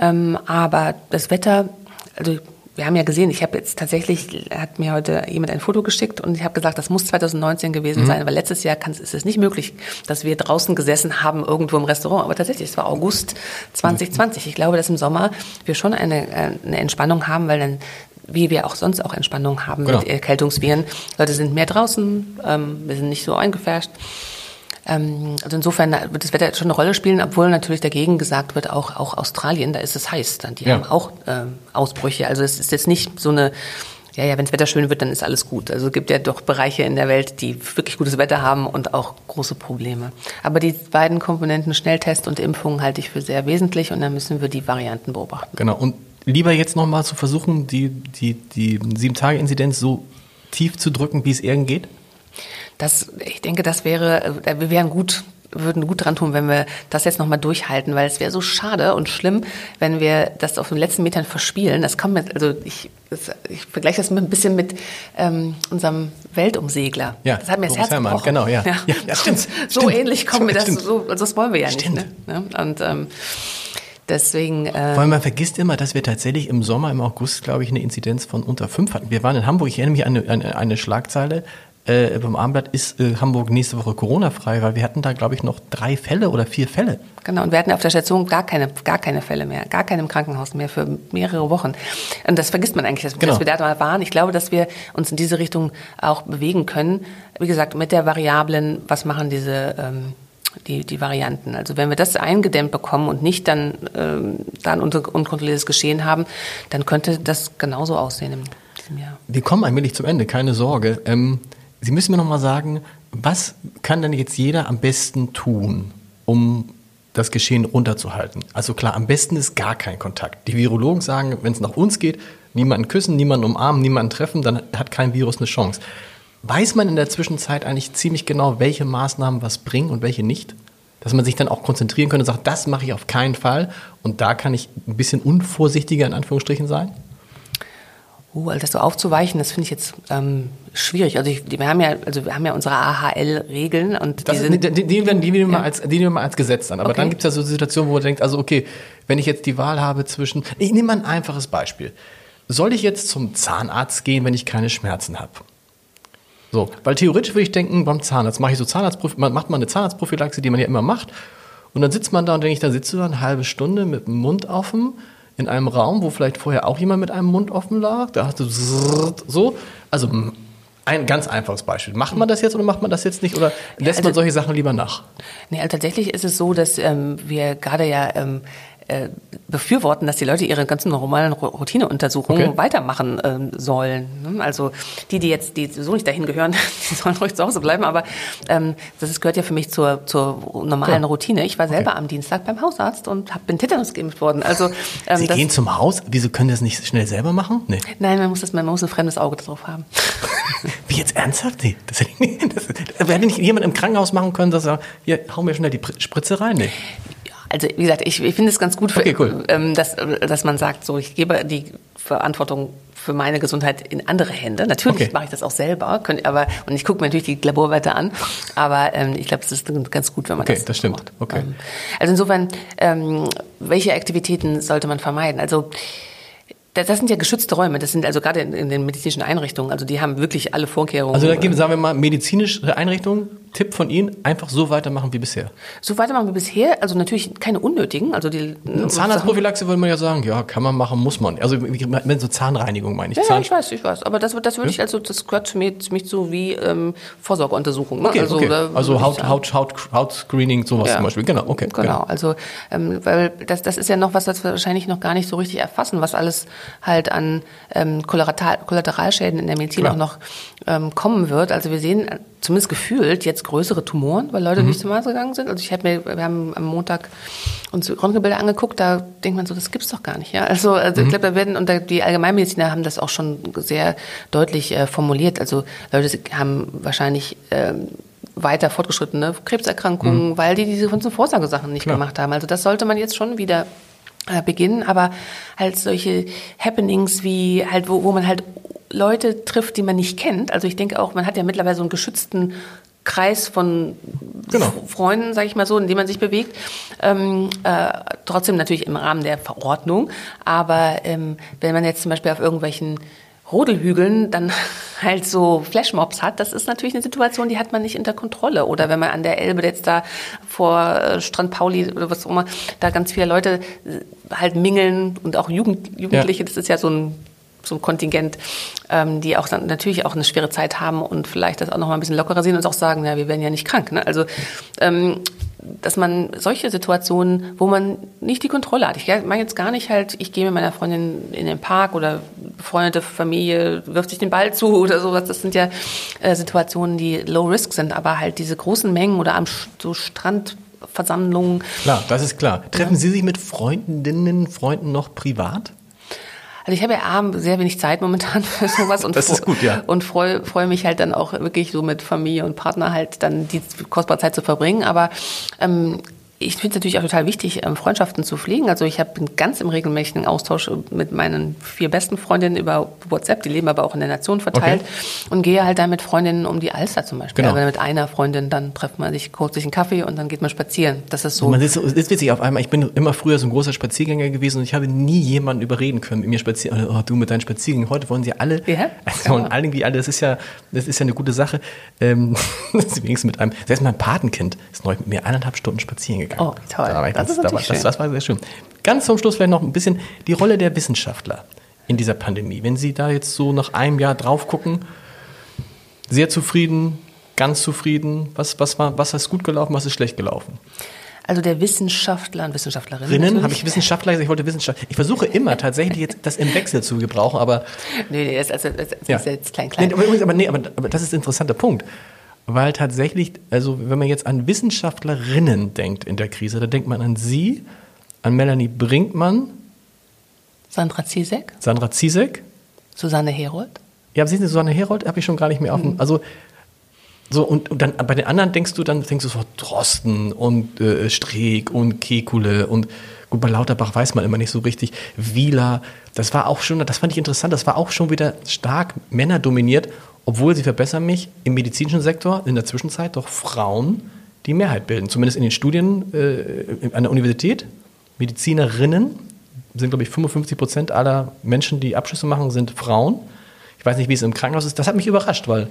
Ähm, aber das Wetter, also wir haben ja gesehen, ich habe jetzt tatsächlich, hat mir heute jemand ein Foto geschickt und ich habe gesagt, das muss 2019 gewesen mhm. sein, weil letztes Jahr kann, ist es nicht möglich, dass wir draußen gesessen haben, irgendwo im Restaurant. Aber tatsächlich, es war August 2020. Ich glaube, dass im Sommer wir schon eine, äh, eine Entspannung haben, weil dann wie wir auch sonst auch Entspannung haben genau. mit Erkältungsviren. Leute sind mehr draußen, ähm, wir sind nicht so eingefärscht. Ähm, also insofern wird das Wetter schon eine Rolle spielen, obwohl natürlich dagegen gesagt wird, auch, auch Australien, da ist es heiß. Die ja. haben auch äh, Ausbrüche. Also es ist jetzt nicht so eine ja, ja, wenn das Wetter schön wird, dann ist alles gut. Also es gibt ja doch Bereiche in der Welt, die wirklich gutes Wetter haben und auch große Probleme. Aber die beiden Komponenten Schnelltest und Impfung halte ich für sehr wesentlich und dann müssen wir die Varianten beobachten. Genau. Und lieber jetzt nochmal zu versuchen, die, die, die Sieben-Tage-Inzidenz so tief zu drücken, wie es irgend geht? Das, ich denke, das wäre, äh, wir wären gut würden gut dran tun, wenn wir das jetzt nochmal durchhalten, weil es wäre so schade und schlimm, wenn wir das auf den letzten Metern verspielen. Das kommt mit, also ich, das, ich vergleiche das mit ein bisschen mit ähm, unserem Weltumsegler. Ja, das hat mir das Herz gebrochen. Genau, ja. ja. ja, ja stimmt. So stimmt. ähnlich kommt mir das, so, das wollen wir ja stimmt. nicht. Ne? Und ähm, Deswegen. Äh Weil man vergisst immer, dass wir tatsächlich im Sommer, im August, glaube ich, eine Inzidenz von unter fünf hatten. Wir waren in Hamburg, ich erinnere mich an eine, eine, eine Schlagzeile, äh, beim Abendblatt ist äh, Hamburg nächste Woche Corona-frei, weil wir hatten da, glaube ich, noch drei Fälle oder vier Fälle. Genau, und wir hatten auf der Station gar keine, gar keine Fälle mehr, gar keine im Krankenhaus mehr für mehrere Wochen. Und das vergisst man eigentlich, dass, genau. dass wir da mal waren. Ich glaube, dass wir uns in diese Richtung auch bewegen können. Wie gesagt, mit der Variablen, was machen diese ähm, die, die Varianten. Also wenn wir das eingedämmt bekommen und nicht dann, ähm, dann unkontrolliertes Geschehen haben, dann könnte das genauso aussehen im diesem Jahr. Wir kommen allmählich zum Ende, keine Sorge. Ähm, Sie müssen mir noch mal sagen, was kann denn jetzt jeder am besten tun, um das Geschehen runterzuhalten? Also klar, am besten ist gar kein Kontakt. Die Virologen sagen, wenn es nach uns geht, niemanden küssen, niemanden umarmen, niemanden treffen, dann hat kein Virus eine Chance. Weiß man in der Zwischenzeit eigentlich ziemlich genau, welche Maßnahmen was bringen und welche nicht? Dass man sich dann auch konzentrieren könnte und sagt, das mache ich auf keinen Fall und da kann ich ein bisschen unvorsichtiger in Anführungsstrichen sein? Uh, also das so aufzuweichen, das finde ich jetzt ähm, schwierig. Also ich, wir haben ja, also wir haben ja unsere AHL-Regeln und die, das, sind, die, die, die, die, nehmen wir ja. als, die nehmen wir als Gesetz an. Aber okay. dann gibt es ja so Situationen, wo man denkt, also okay, wenn ich jetzt die Wahl habe zwischen, ich nehme mal ein einfaches Beispiel. Soll ich jetzt zum Zahnarzt gehen, wenn ich keine Schmerzen habe? So, weil theoretisch würde ich denken, beim Zahnarzt mache ich so Zahnarzt, man macht mal eine Zahnarztprophylaxe, die man ja immer macht. Und dann sitzt man da und denke ich, da sitzt du da eine halbe Stunde mit dem Mund offen in einem Raum, wo vielleicht vorher auch jemand mit einem Mund offen lag. Da hast du so. Also ein ganz einfaches Beispiel. Macht man das jetzt oder macht man das jetzt nicht? Oder lässt ja, also, man solche Sachen lieber nach? Nee, also tatsächlich ist es so, dass ähm, wir gerade ja ähm, äh, befürworten, dass die Leute ihre ganzen normalen Routineuntersuchungen okay. weitermachen ähm, sollen. Ne? Also die, die jetzt die so nicht dahin gehören, die sollen ruhig zu Hause bleiben. Aber ähm, das ist, gehört ja für mich zur, zur normalen ja. Routine. Ich war selber okay. am Dienstag beim Hausarzt und hab, bin Tetanus geimpft worden. Also ähm, Sie gehen zum Haus? Wieso können das nicht schnell selber machen? Nee. Nein, man muss das, man muss ein fremdes Auge drauf haben. Wie jetzt ernsthaft? Nee, das hätte, nicht, das, das hätte nicht jemand im Krankenhaus machen können, dass er, hier, hau mir schnell die Spritze rein. Nee. Also wie gesagt, ich, ich finde es ganz gut, für, okay, cool. ähm, dass, dass man sagt, so ich gebe die Verantwortung für meine Gesundheit in andere Hände. Natürlich okay. mache ich das auch selber, könnt, aber und ich gucke mir natürlich die Laborwerte an, aber ähm, ich glaube, es ist ganz gut, wenn man okay, das, das stimmt. Macht. Okay. Ähm, also insofern, ähm, welche Aktivitäten sollte man vermeiden? Also das sind ja geschützte Räume. Das sind also gerade in, den medizinischen Einrichtungen. Also die haben wirklich alle Vorkehrungen. Also da geben, sagen wir mal, medizinische Einrichtungen Tipp von Ihnen, einfach so weitermachen wie bisher. So weitermachen wie bisher, also natürlich keine unnötigen. Also die Zahnarztprophylaxe würde man ja sagen, ja, kann man machen, muss man. Also wenn so Zahnreinigung meine ich. Ja, Zahn ich weiß, ich weiß. Aber das, das würde ja? ich also, das gehört zu mir ziemlich so wie ähm, Vorsorgeuntersuchung. Ne? Okay, also, okay. also Haut, Haut, Haut, Hautscreening, sowas ja. zum Beispiel. Genau, okay. Genau, genau. also ähm, weil das, das ist ja noch was, das wir wahrscheinlich noch gar nicht so richtig erfassen, was alles halt an ähm, Kollateral, Kollateralschäden in der Medizin Klar. auch noch ähm, kommen wird. Also wir sehen zumindest gefühlt jetzt größere Tumoren, weil Leute mhm. nicht zum Arzt gegangen sind. Also ich habe mir, wir haben am Montag uns Röntgenbilder angeguckt, da denkt man so, das gibt's doch gar nicht. Ja? Also, also mhm. ich glaube, da werden und die Allgemeinmediziner haben das auch schon sehr deutlich äh, formuliert. Also Leute haben wahrscheinlich ähm, weiter fortgeschrittene Krebserkrankungen, mhm. weil die diese ganzen Vorsorgesachen nicht Klar. gemacht haben. Also das sollte man jetzt schon wieder äh, beginnen, aber halt solche Happenings wie halt, wo, wo man halt Leute trifft, die man nicht kennt. Also ich denke auch, man hat ja mittlerweile so einen geschützten Kreis von genau. Freunden, sage ich mal so, in dem man sich bewegt. Ähm, äh, trotzdem natürlich im Rahmen der Verordnung. Aber ähm, wenn man jetzt zum Beispiel auf irgendwelchen Rodelhügeln dann halt so Flashmobs hat, das ist natürlich eine Situation, die hat man nicht unter Kontrolle. Oder wenn man an der Elbe jetzt da vor äh, Strand Pauli oder was auch immer, da ganz viele Leute äh, halt mingeln und auch Jugend, Jugendliche, ja. das ist ja so ein so ein Kontingent, ähm, die auch dann natürlich auch eine schwere Zeit haben und vielleicht das auch noch mal ein bisschen lockerer sehen und auch sagen, ja, wir werden ja nicht krank. Ne? Also ähm, dass man solche Situationen, wo man nicht die Kontrolle hat. Ich meine jetzt gar nicht halt, ich gehe mit meiner Freundin in den Park oder befreundete Familie wirft sich den Ball zu oder sowas. Das sind ja äh, Situationen, die low risk sind, aber halt diese großen Mengen oder am so Strandversammlungen. Klar, das ist klar. Treffen ja. Sie sich mit Freundinnen, Freunden noch privat? Also ich habe ja abends sehr wenig Zeit momentan für sowas und, das ist gut, ja. und freue freu mich halt dann auch wirklich so mit Familie und Partner halt dann die kostbare Zeit zu verbringen. Aber ähm, ich finde es natürlich auch total wichtig, ähm, Freundschaften zu pflegen. Also ich bin ganz im regelmäßigen Austausch mit meinen vier besten Freundinnen über WhatsApp, die leben aber auch in der Nation verteilt okay. und gehe halt da mit Freundinnen um die Alster zum Beispiel. Genau. Also mit einer Freundin, dann trifft man sich, kurz sich einen Kaffee und dann geht man spazieren. Das ist so. Man ist, ist witzig auf einmal. Ich bin immer früher so ein großer Spaziergänger gewesen und ich habe nie jemanden überreden können, mit mir spazieren. Oh, du mit deinen Spaziergängen. Heute wollen sie alle, ja? also wollen alle irgendwie alle. Das ist ja, das ist ja eine gute Sache. Ähm, wenigstens mit einem, selbst mein Patenkind ist neulich mit mir eineinhalb Stunden spazieren gegangen. Oh, toll. Da das, ganz, da war, das, das war sehr schön. Ganz zum Schluss vielleicht noch ein bisschen die Rolle der Wissenschaftler in dieser Pandemie. Wenn Sie da jetzt so nach einem Jahr drauf gucken, sehr zufrieden, ganz zufrieden, was, was, war, was ist gut gelaufen, was ist schlecht gelaufen? Also der Wissenschaftler und Wissenschaftlerinnen. Rinnen, habe ich Wissenschaftler gesagt, ich wollte Wissenschaftler. Ich versuche immer tatsächlich jetzt das im Wechsel zu gebrauchen, aber. Nee, nee, das, also, das ja. ist jetzt klein, klein. Nee, aber, nee, aber, aber das ist ein interessanter Punkt weil tatsächlich, also wenn man jetzt an Wissenschaftlerinnen denkt in der Krise, da denkt man an Sie, an Melanie Brinkmann, Sandra Zizek, Sandra Zizek, Susanne Herold. Ja, sehen Sie, Susanne Herold habe ich schon gar nicht mehr auf dem, mhm. also so und, und, dann bei den anderen denkst du dann denkst du so Drosten und äh, Streeck und Kekule und gut bei Lauterbach weiß man immer nicht so richtig. Wieler das war auch schon das fand ich interessant das war auch schon wieder stark männerdominiert obwohl sie verbessern mich im medizinischen Sektor in der Zwischenzeit doch Frauen die Mehrheit bilden. Zumindest in den Studien äh, an der Universität. Medizinerinnen sind, glaube ich, 55 Prozent aller Menschen, die Abschlüsse machen, sind Frauen. Ich weiß nicht, wie es im Krankenhaus ist. Das hat mich überrascht, weil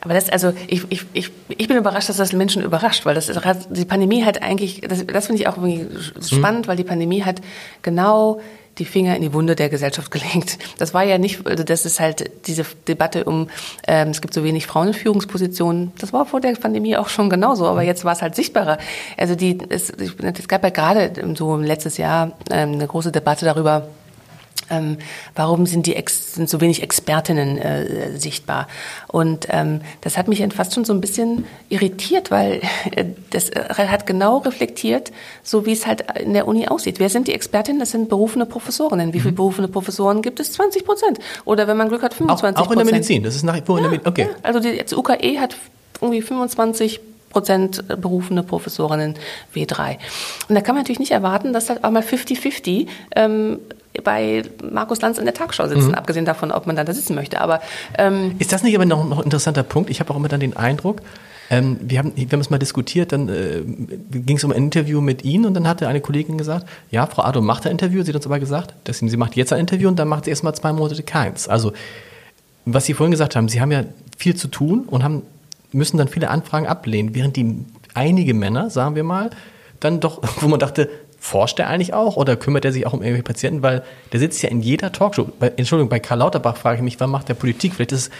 aber das, also ich, ich, ich, ich bin überrascht, dass das Menschen überrascht, weil das die Pandemie hat eigentlich, das, das finde ich auch irgendwie spannend, mhm. weil die Pandemie hat genau die Finger in die Wunde der Gesellschaft gelegt. Das war ja nicht, also das ist halt diese Debatte um, ähm, es gibt so wenig Frauen in Führungspositionen. Das war vor der Pandemie auch schon genauso, aber jetzt war es halt sichtbarer. Also die, es, es gab ja gerade so letztes Jahr ähm, eine große Debatte darüber, ähm, warum sind die Ex sind so wenig Expertinnen äh, sichtbar? Und ähm, das hat mich fast schon so ein bisschen irritiert, weil äh, das äh, hat genau reflektiert, so wie es halt in der Uni aussieht. Wer sind die Expertinnen? Das sind berufene Professorinnen. Wie viele mhm. berufene Professoren gibt es? 20 Prozent. Oder wenn man Glück hat, 25 Prozent. Auch, auch in der Medizin. Das ist nach wie vor in der Medizin. Okay. Ja, also die jetzt UKE hat irgendwie 25 Prozent berufene Professorinnen W3. Und da kann man natürlich nicht erwarten, dass halt auch mal 50-50 ähm, bei Markus Lanz in der Tagesschau sitzen, mhm. abgesehen davon, ob man dann da sitzen möchte. Aber ähm, ist das nicht aber noch, noch ein interessanter Punkt? Ich habe auch immer dann den Eindruck, ähm, wir, haben, wir haben es mal diskutiert, dann äh, ging es um ein Interview mit Ihnen und dann hatte eine Kollegin gesagt, ja, Frau Adom macht ein Interview, sie hat uns aber gesagt, dass sie, sie macht jetzt ein Interview und dann macht sie erst mal zwei Monate keins. Also, was Sie vorhin gesagt haben, Sie haben ja viel zu tun und haben, müssen dann viele Anfragen ablehnen, während die einige Männer, sagen wir mal, dann doch, wo man dachte, forscht er eigentlich auch oder kümmert er sich auch um irgendwelche Patienten? Weil der sitzt ja in jeder Talkshow. Bei, Entschuldigung, bei Karl Lauterbach frage ich mich, wann macht der Politik? Vielleicht ist es,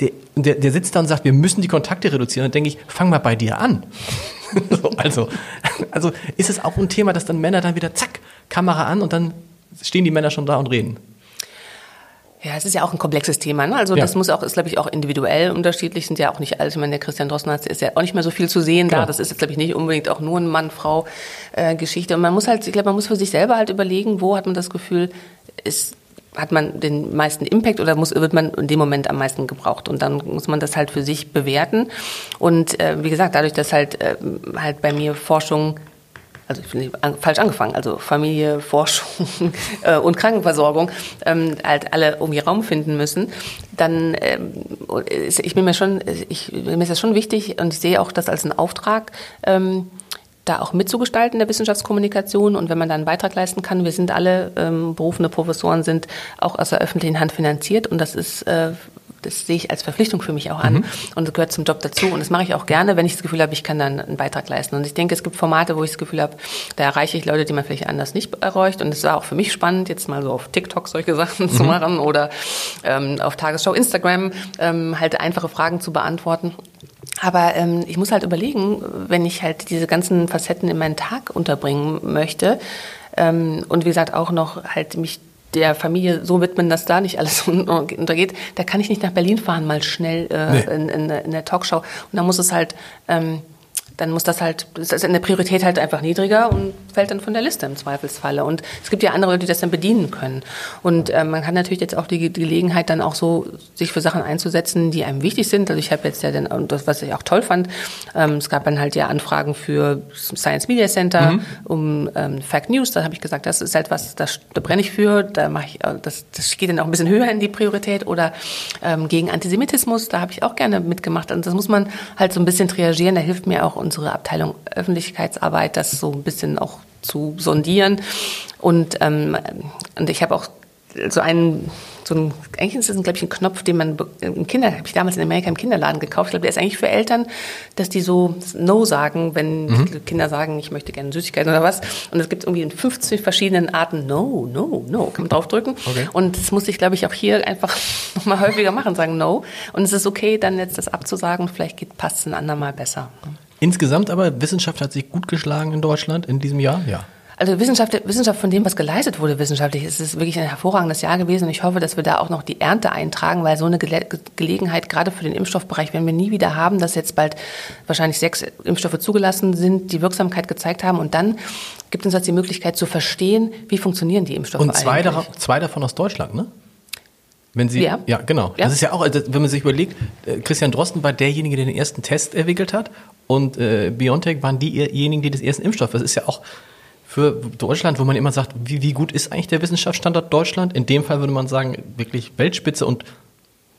der, der, der sitzt da und sagt, wir müssen die Kontakte reduzieren. Dann denke ich, fang mal bei dir an. so, also, also ist es auch ein Thema, dass dann Männer dann wieder zack, Kamera an und dann stehen die Männer schon da und reden. Ja, es ist ja auch ein komplexes Thema. Ne? Also ja. das muss auch, ist glaube ich auch individuell unterschiedlich. Sind ja auch nicht alle. Ich meine, der Christian Drosten ist ja auch nicht mehr so viel zu sehen Klar. da. Das ist jetzt glaube ich nicht unbedingt auch nur ein Mann-Frau-Geschichte. Und man muss halt, ich glaube, man muss für sich selber halt überlegen, wo hat man das Gefühl, ist hat man den meisten Impact oder muss, wird man in dem Moment am meisten gebraucht? Und dann muss man das halt für sich bewerten. Und äh, wie gesagt, dadurch, dass halt, äh, halt bei mir Forschung also ich bin falsch angefangen, also Familie, Forschung äh, und Krankenversorgung ähm, halt alle irgendwie Raum finden müssen, dann ähm, ich bin mir schon, ich, mir ist das schon wichtig und ich sehe auch das als einen Auftrag, ähm, da auch mitzugestalten der Wissenschaftskommunikation. Und wenn man da einen Beitrag leisten kann, wir sind alle ähm, berufene Professoren, sind auch aus der öffentlichen Hand finanziert. Und das ist äh, das sehe ich als Verpflichtung für mich auch an mhm. und das gehört zum Job dazu und das mache ich auch gerne, wenn ich das Gefühl habe, ich kann dann einen Beitrag leisten. Und ich denke, es gibt Formate, wo ich das Gefühl habe, da erreiche ich Leute, die man vielleicht anders nicht erreicht und es war auch für mich spannend, jetzt mal so auf TikTok solche Sachen mhm. zu machen oder ähm, auf Tagesschau, Instagram ähm, halt einfache Fragen zu beantworten. Aber ähm, ich muss halt überlegen, wenn ich halt diese ganzen Facetten in meinen Tag unterbringen möchte ähm, und wie gesagt auch noch halt mich der Familie so widmen, dass da nicht alles untergeht, da kann ich nicht nach Berlin fahren, mal schnell äh, nee. in, in, in, der Talkshow. Und da muss es halt ähm, dann muss das halt, das ist eine Priorität halt einfach niedriger und fällt dann von der Liste im Zweifelsfalle. Und es gibt ja andere Leute, die das dann bedienen können. Und äh, man kann natürlich jetzt auch die, Gelegenheit dann auch so, sich für Sachen einzusetzen, die einem wichtig sind. Also ich habe jetzt ja dann, und das, was ich auch toll fand, ähm, es gab dann halt ja Anfragen für Science Media Center, mhm. um ähm, Fact News. Da habe ich gesagt, das ist halt was, das, da brenne ich für, da mache ich, äh, das, das geht dann auch ein bisschen höher in die Priorität. Oder ähm, gegen Antisemitismus, da habe ich auch gerne mitgemacht. Und das muss man halt so ein bisschen triagieren. Da hilft mir auch unsere Abteilung Öffentlichkeitsarbeit, das so ein bisschen auch zu sondieren. Und, ähm, und ich habe auch so einen, so ein, eigentlich ist das, glaube ich, ein Knopf, den man im Kinder, habe ich damals in Amerika im Kinderladen gekauft. Ich glaube, der ist eigentlich für Eltern, dass die so No sagen, wenn mhm. Kinder sagen, ich möchte gerne Süßigkeiten oder was. Und es gibt irgendwie in 50 verschiedenen Arten No, No, No, kann man draufdrücken. Okay. Und das muss ich, glaube ich, auch hier einfach nochmal häufiger machen, sagen No. Und es ist okay, dann jetzt das abzusagen, vielleicht passt es ein andermal besser. Insgesamt aber, Wissenschaft hat sich gut geschlagen in Deutschland in diesem Jahr? Ja. Also Wissenschaft, Wissenschaft von dem, was geleistet wurde wissenschaftlich, ist es wirklich ein hervorragendes Jahr gewesen und ich hoffe, dass wir da auch noch die Ernte eintragen, weil so eine Ge Gelegenheit gerade für den Impfstoffbereich werden wir nie wieder haben, dass jetzt bald wahrscheinlich sechs Impfstoffe zugelassen sind, die Wirksamkeit gezeigt haben und dann gibt uns das die Möglichkeit zu verstehen, wie funktionieren die Impfstoffe Und zwei, da, zwei davon aus Deutschland, ne? Wenn Sie, ja. ja, genau. Ja. Das ist ja auch, also, wenn man sich überlegt, äh, Christian Drosten war derjenige, der den ersten Test entwickelt hat und äh, BioNTech waren diejenigen, die das ersten Impfstoff. Das ist ja auch für Deutschland, wo man immer sagt, wie, wie gut ist eigentlich der Wissenschaftsstandort Deutschland? In dem Fall würde man sagen, wirklich Weltspitze und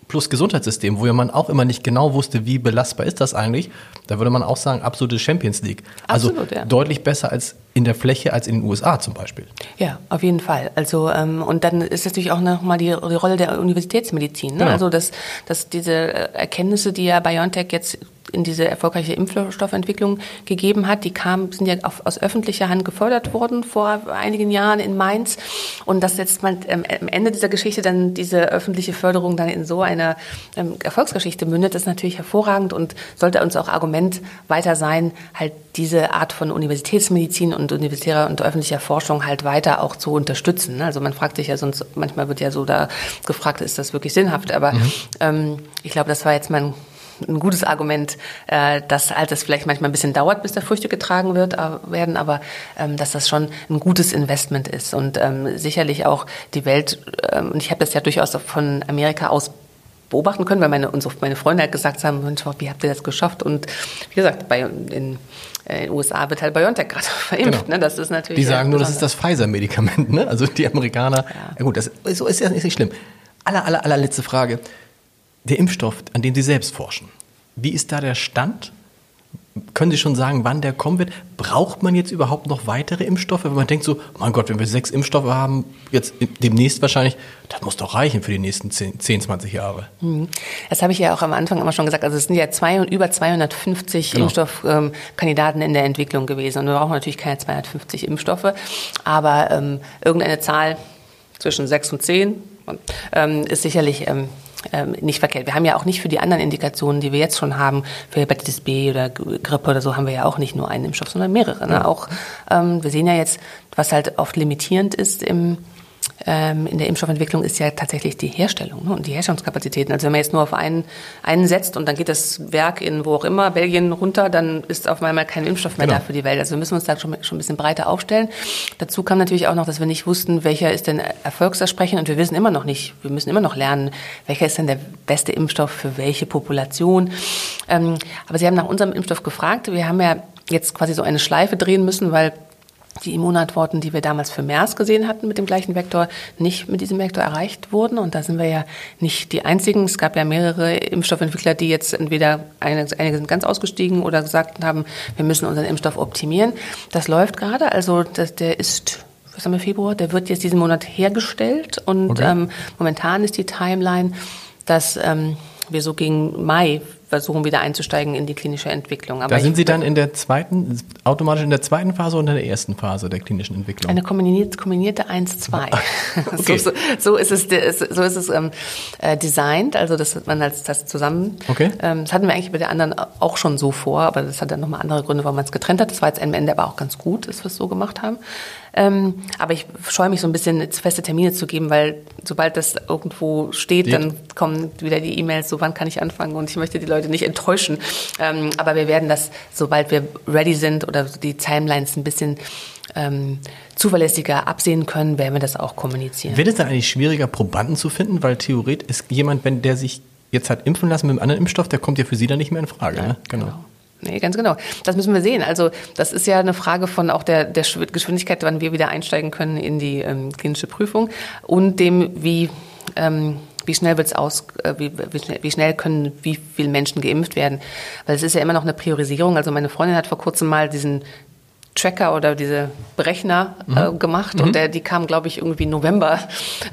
plus Gesundheitssystem, wo ja man auch immer nicht genau wusste, wie belastbar ist das eigentlich, da würde man auch sagen, absolute Champions League. Also Absolut, ja. deutlich besser als in der Fläche als in den USA zum Beispiel. Ja, auf jeden Fall. Also ähm, und dann ist natürlich auch nochmal die, die Rolle der Universitätsmedizin. Ne? Genau. Also dass, dass diese Erkenntnisse, die ja BioNTech jetzt in diese erfolgreiche Impfstoffentwicklung gegeben hat. Die kam, sind ja auf, aus öffentlicher Hand gefördert worden vor einigen Jahren in Mainz. Und dass jetzt man ähm, am Ende dieser Geschichte dann diese öffentliche Förderung dann in so einer ähm, Erfolgsgeschichte mündet, ist natürlich hervorragend und sollte uns auch Argument weiter sein, halt diese Art von Universitätsmedizin und universitärer und öffentlicher Forschung halt weiter auch zu unterstützen. Also man fragt sich ja sonst, manchmal wird ja so da gefragt, ist das wirklich sinnhaft? Aber mhm. ähm, ich glaube, das war jetzt mein ein gutes Argument, äh, dass halt es vielleicht manchmal ein bisschen dauert, bis da Früchte getragen wird, äh, werden, aber ähm, dass das schon ein gutes Investment ist und ähm, sicherlich auch die Welt, ähm, und ich habe das ja durchaus von Amerika aus beobachten können, weil meine, unsere, meine Freunde halt gesagt haben, Mensch, wie habt ihr das geschafft? Und wie gesagt, bei, in, in den USA wird halt BioNTech gerade verimpft. Genau. Ne? Das ist natürlich die sagen nur, das ist das Pfizer-Medikament. Ne? Also die Amerikaner, ja. ja gut, das so ist ja nicht schlimm. Aller, aller, allerletzte Frage der Impfstoff, an dem Sie selbst forschen. Wie ist da der Stand? Können Sie schon sagen, wann der kommen wird? Braucht man jetzt überhaupt noch weitere Impfstoffe? Wenn man denkt so, mein Gott, wenn wir sechs Impfstoffe haben, jetzt demnächst wahrscheinlich, das muss doch reichen für die nächsten 10, 10 20 Jahre. Mhm. Das habe ich ja auch am Anfang immer schon gesagt. Also es sind ja zwei, über 250 genau. Impfstoffkandidaten in der Entwicklung gewesen. Und wir brauchen natürlich keine 250 Impfstoffe. Aber ähm, irgendeine Zahl zwischen sechs und zehn ähm, ist sicherlich ähm, ähm, nicht verkehrt. Wir haben ja auch nicht für die anderen Indikationen, die wir jetzt schon haben, für Hepatitis B oder Grippe oder so, haben wir ja auch nicht nur einen Impfstoff, sondern mehrere. Ne? Auch ähm, wir sehen ja jetzt, was halt oft limitierend ist im ähm, in der Impfstoffentwicklung ist ja tatsächlich die Herstellung ne, und die Herstellungskapazitäten. Also wenn man jetzt nur auf einen, einen setzt und dann geht das Werk in wo auch immer, Belgien runter, dann ist auf einmal kein Impfstoff mehr genau. da für die Welt. Also wir müssen uns da schon, schon ein bisschen breiter aufstellen. Dazu kam natürlich auch noch, dass wir nicht wussten, welcher ist denn erfolgsversprechend und wir wissen immer noch nicht, wir müssen immer noch lernen, welcher ist denn der beste Impfstoff für welche Population. Ähm, aber Sie haben nach unserem Impfstoff gefragt. Wir haben ja jetzt quasi so eine Schleife drehen müssen, weil die Immunantworten, die wir damals für MERS gesehen hatten mit dem gleichen Vektor, nicht mit diesem Vektor erreicht wurden. Und da sind wir ja nicht die Einzigen. Es gab ja mehrere Impfstoffentwickler, die jetzt entweder, einige, einige sind ganz ausgestiegen oder gesagt haben, wir müssen unseren Impfstoff optimieren. Das läuft gerade. Also das, der ist was haben wir, Februar, der wird jetzt diesen Monat hergestellt. Und okay. ähm, momentan ist die Timeline, dass ähm, wir so gegen Mai versuchen wieder einzusteigen in die klinische Entwicklung. Aber da sind Sie dann in der zweiten, automatisch in der zweiten Phase oder in der ersten Phase der klinischen Entwicklung? Eine kombinierte, kombinierte 1-2. okay. so, so, ist es, so ist es ähm, äh, designt, also das man als das zusammen. Okay. Ähm, das hatten wir eigentlich bei der anderen auch schon so vor, aber das hat dann nochmal andere Gründe, warum man es getrennt hat. Das war jetzt am Ende aber auch ganz gut, dass wir es so gemacht haben. Ähm, aber ich scheue mich so ein bisschen feste Termine zu geben, weil sobald das irgendwo steht, ja. dann kommen wieder die E-Mails, so wann kann ich anfangen und ich möchte die Leute nicht enttäuschen. Ähm, aber wir werden das, sobald wir ready sind oder die Timelines ein bisschen ähm, zuverlässiger absehen können, werden wir das auch kommunizieren. Wird es dann eigentlich schwieriger, Probanden zu finden? Weil theoretisch ist jemand, wenn der sich jetzt hat impfen lassen mit einem anderen Impfstoff, der kommt ja für Sie dann nicht mehr in Frage. Ja, ne? genau. genau. Nee, ganz genau. Das müssen wir sehen. Also das ist ja eine Frage von auch der, der Geschwindigkeit, wann wir wieder einsteigen können in die ähm, klinische Prüfung und dem, wie, ähm, wie schnell wird's aus, äh, wie, wie, schnell, wie schnell können wie viele Menschen geimpft werden. Weil es ist ja immer noch eine Priorisierung. Also meine Freundin hat vor kurzem mal diesen Tracker oder diese Berechner äh, mhm. gemacht mhm. und der, die kam, glaube ich, irgendwie November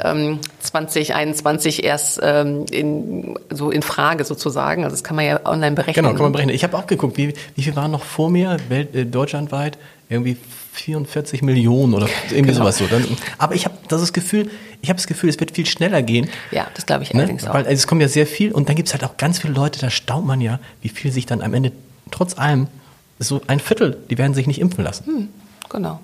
ähm, 2021 erst ähm, in, so in Frage sozusagen. Also das kann man ja online berechnen. Genau, kann man berechnen. Ich habe auch geguckt, wie, wie viel waren noch vor mir, Welt, äh, deutschlandweit? Irgendwie 44 Millionen oder irgendwie genau. sowas so. Dann, aber ich habe das Gefühl, ich habe das Gefühl, es wird viel schneller gehen. Ja, das glaube ich ne? allerdings auch. Weil also es kommt ja sehr viel und dann gibt es halt auch ganz viele Leute, da staunt man ja, wie viel sich dann am Ende trotz allem so ein Viertel, die werden sich nicht impfen lassen. Hm, genau.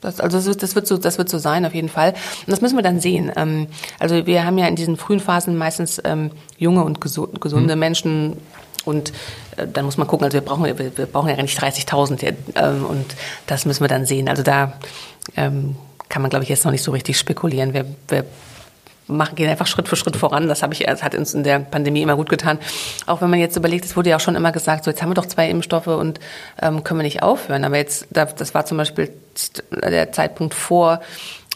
Das, also das wird, das wird so, das wird so sein auf jeden Fall. Und das müssen wir dann sehen. Ähm, also wir haben ja in diesen frühen Phasen meistens ähm, junge und gesunde hm. Menschen und äh, dann muss man gucken. Also wir brauchen, wir, wir brauchen ja nicht 30.000 ähm, und das müssen wir dann sehen. Also da ähm, kann man, glaube ich, jetzt noch nicht so richtig spekulieren. Wir, wir machen, gehen einfach Schritt für Schritt voran. Das habe ich, das hat uns in der Pandemie immer gut getan. Auch wenn man jetzt überlegt, es wurde ja auch schon immer gesagt, so jetzt haben wir doch zwei Impfstoffe und ähm, können wir nicht aufhören. Aber jetzt, das war zum Beispiel der Zeitpunkt vor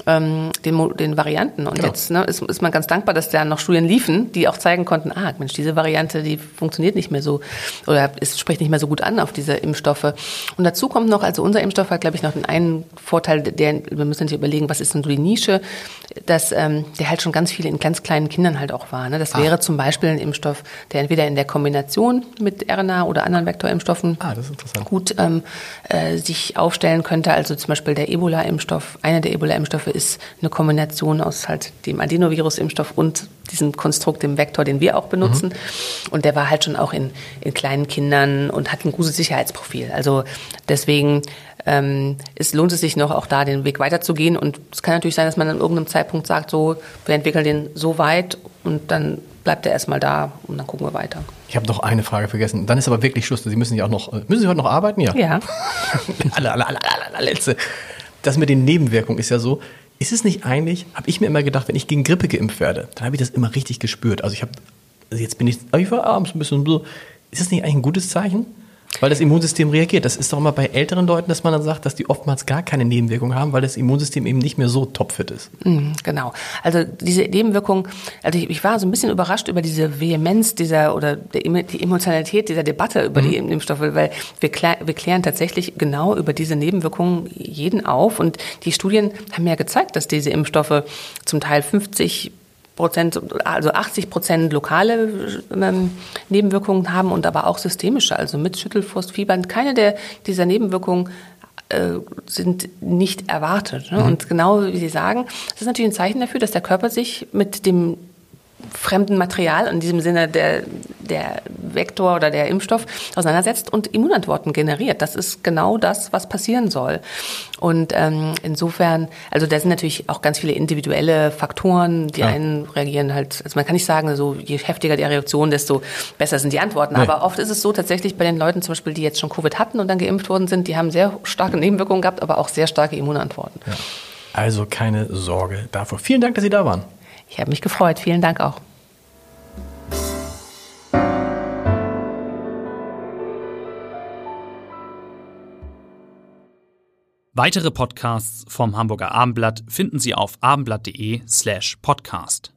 ähm, den, den Varianten. Und genau. jetzt ne, ist, ist man ganz dankbar, dass da noch Studien liefen, die auch zeigen konnten, ah, Mensch, diese Variante, die funktioniert nicht mehr so oder es spricht nicht mehr so gut an auf diese Impfstoffe. Und dazu kommt noch, also unser Impfstoff hat, glaube ich, noch den einen Vorteil, der, wir müssen uns überlegen, was ist denn so die Nische, dass ähm, der halt schon ganz viele in ganz kleinen Kindern halt auch war. Ne? Das ah. wäre zum Beispiel ein Impfstoff, der entweder in der Kombination mit RNA oder anderen Vektorimpfstoffen ah, gut ähm, äh, sich aufstellen könnte. Also zum Beispiel der Ebola-Impfstoff, einer der Ebola-Impfstoffe ist eine Kombination aus halt dem Adenovirus-Impfstoff und diesem Konstrukt, dem Vektor, den wir auch benutzen. Mhm. Und der war halt schon auch in, in kleinen Kindern und hat ein gutes Sicherheitsprofil. Also deswegen ähm, es lohnt es sich noch auch da den Weg weiterzugehen. Und es kann natürlich sein, dass man an irgendeinem Zeitpunkt sagt, so, wir entwickeln den so weit und dann bleibt er erstmal da und dann gucken wir weiter. Ich habe noch eine Frage vergessen. Dann ist aber wirklich Schluss. Sie müssen ja auch noch, müssen Sie heute noch arbeiten? Ja. Ja. alle, alle, alle, alle, alle, letzte. Das mit den Nebenwirkungen ist ja so, ist es nicht eigentlich, habe ich mir immer gedacht, wenn ich gegen Grippe geimpft werde, dann habe ich das immer richtig gespürt. Also ich habe, also jetzt bin ich, ich war abends ein bisschen so, ist das nicht eigentlich ein gutes Zeichen? Weil das Immunsystem reagiert. Das ist doch immer bei älteren Leuten, dass man dann sagt, dass die oftmals gar keine Nebenwirkungen haben, weil das Immunsystem eben nicht mehr so topfit ist. Mhm, genau. Also diese Nebenwirkung, also ich, ich, war so ein bisschen überrascht über diese Vehemenz dieser oder die Emotionalität dieser Debatte über mhm. die Impfstoffe, weil wir, klär, wir klären tatsächlich genau über diese Nebenwirkungen jeden auf und die Studien haben ja gezeigt, dass diese Impfstoffe zum Teil 50 Prozent, also 80 Prozent lokale ähm, Nebenwirkungen haben und aber auch systemische, also mit Schüttelfrost, Fiebern. Keine der dieser Nebenwirkungen äh, sind nicht erwartet. Ne? Mhm. Und genau wie Sie sagen, das ist natürlich ein Zeichen dafür, dass der Körper sich mit dem fremden Material, in diesem Sinne der, der Vektor oder der Impfstoff, auseinandersetzt und Immunantworten generiert. Das ist genau das, was passieren soll. Und ähm, insofern, also da sind natürlich auch ganz viele individuelle Faktoren. Die ja. einen reagieren halt, also man kann nicht sagen, so je heftiger die Reaktion, desto besser sind die Antworten. Nee. Aber oft ist es so tatsächlich bei den Leuten zum Beispiel, die jetzt schon Covid hatten und dann geimpft worden sind, die haben sehr starke Nebenwirkungen gehabt, aber auch sehr starke Immunantworten. Ja. Also keine Sorge davor. Vielen Dank, dass Sie da waren. Ich habe mich gefreut. Vielen Dank auch. Weitere Podcasts vom Hamburger Abendblatt finden Sie auf abendblatt.de slash podcast.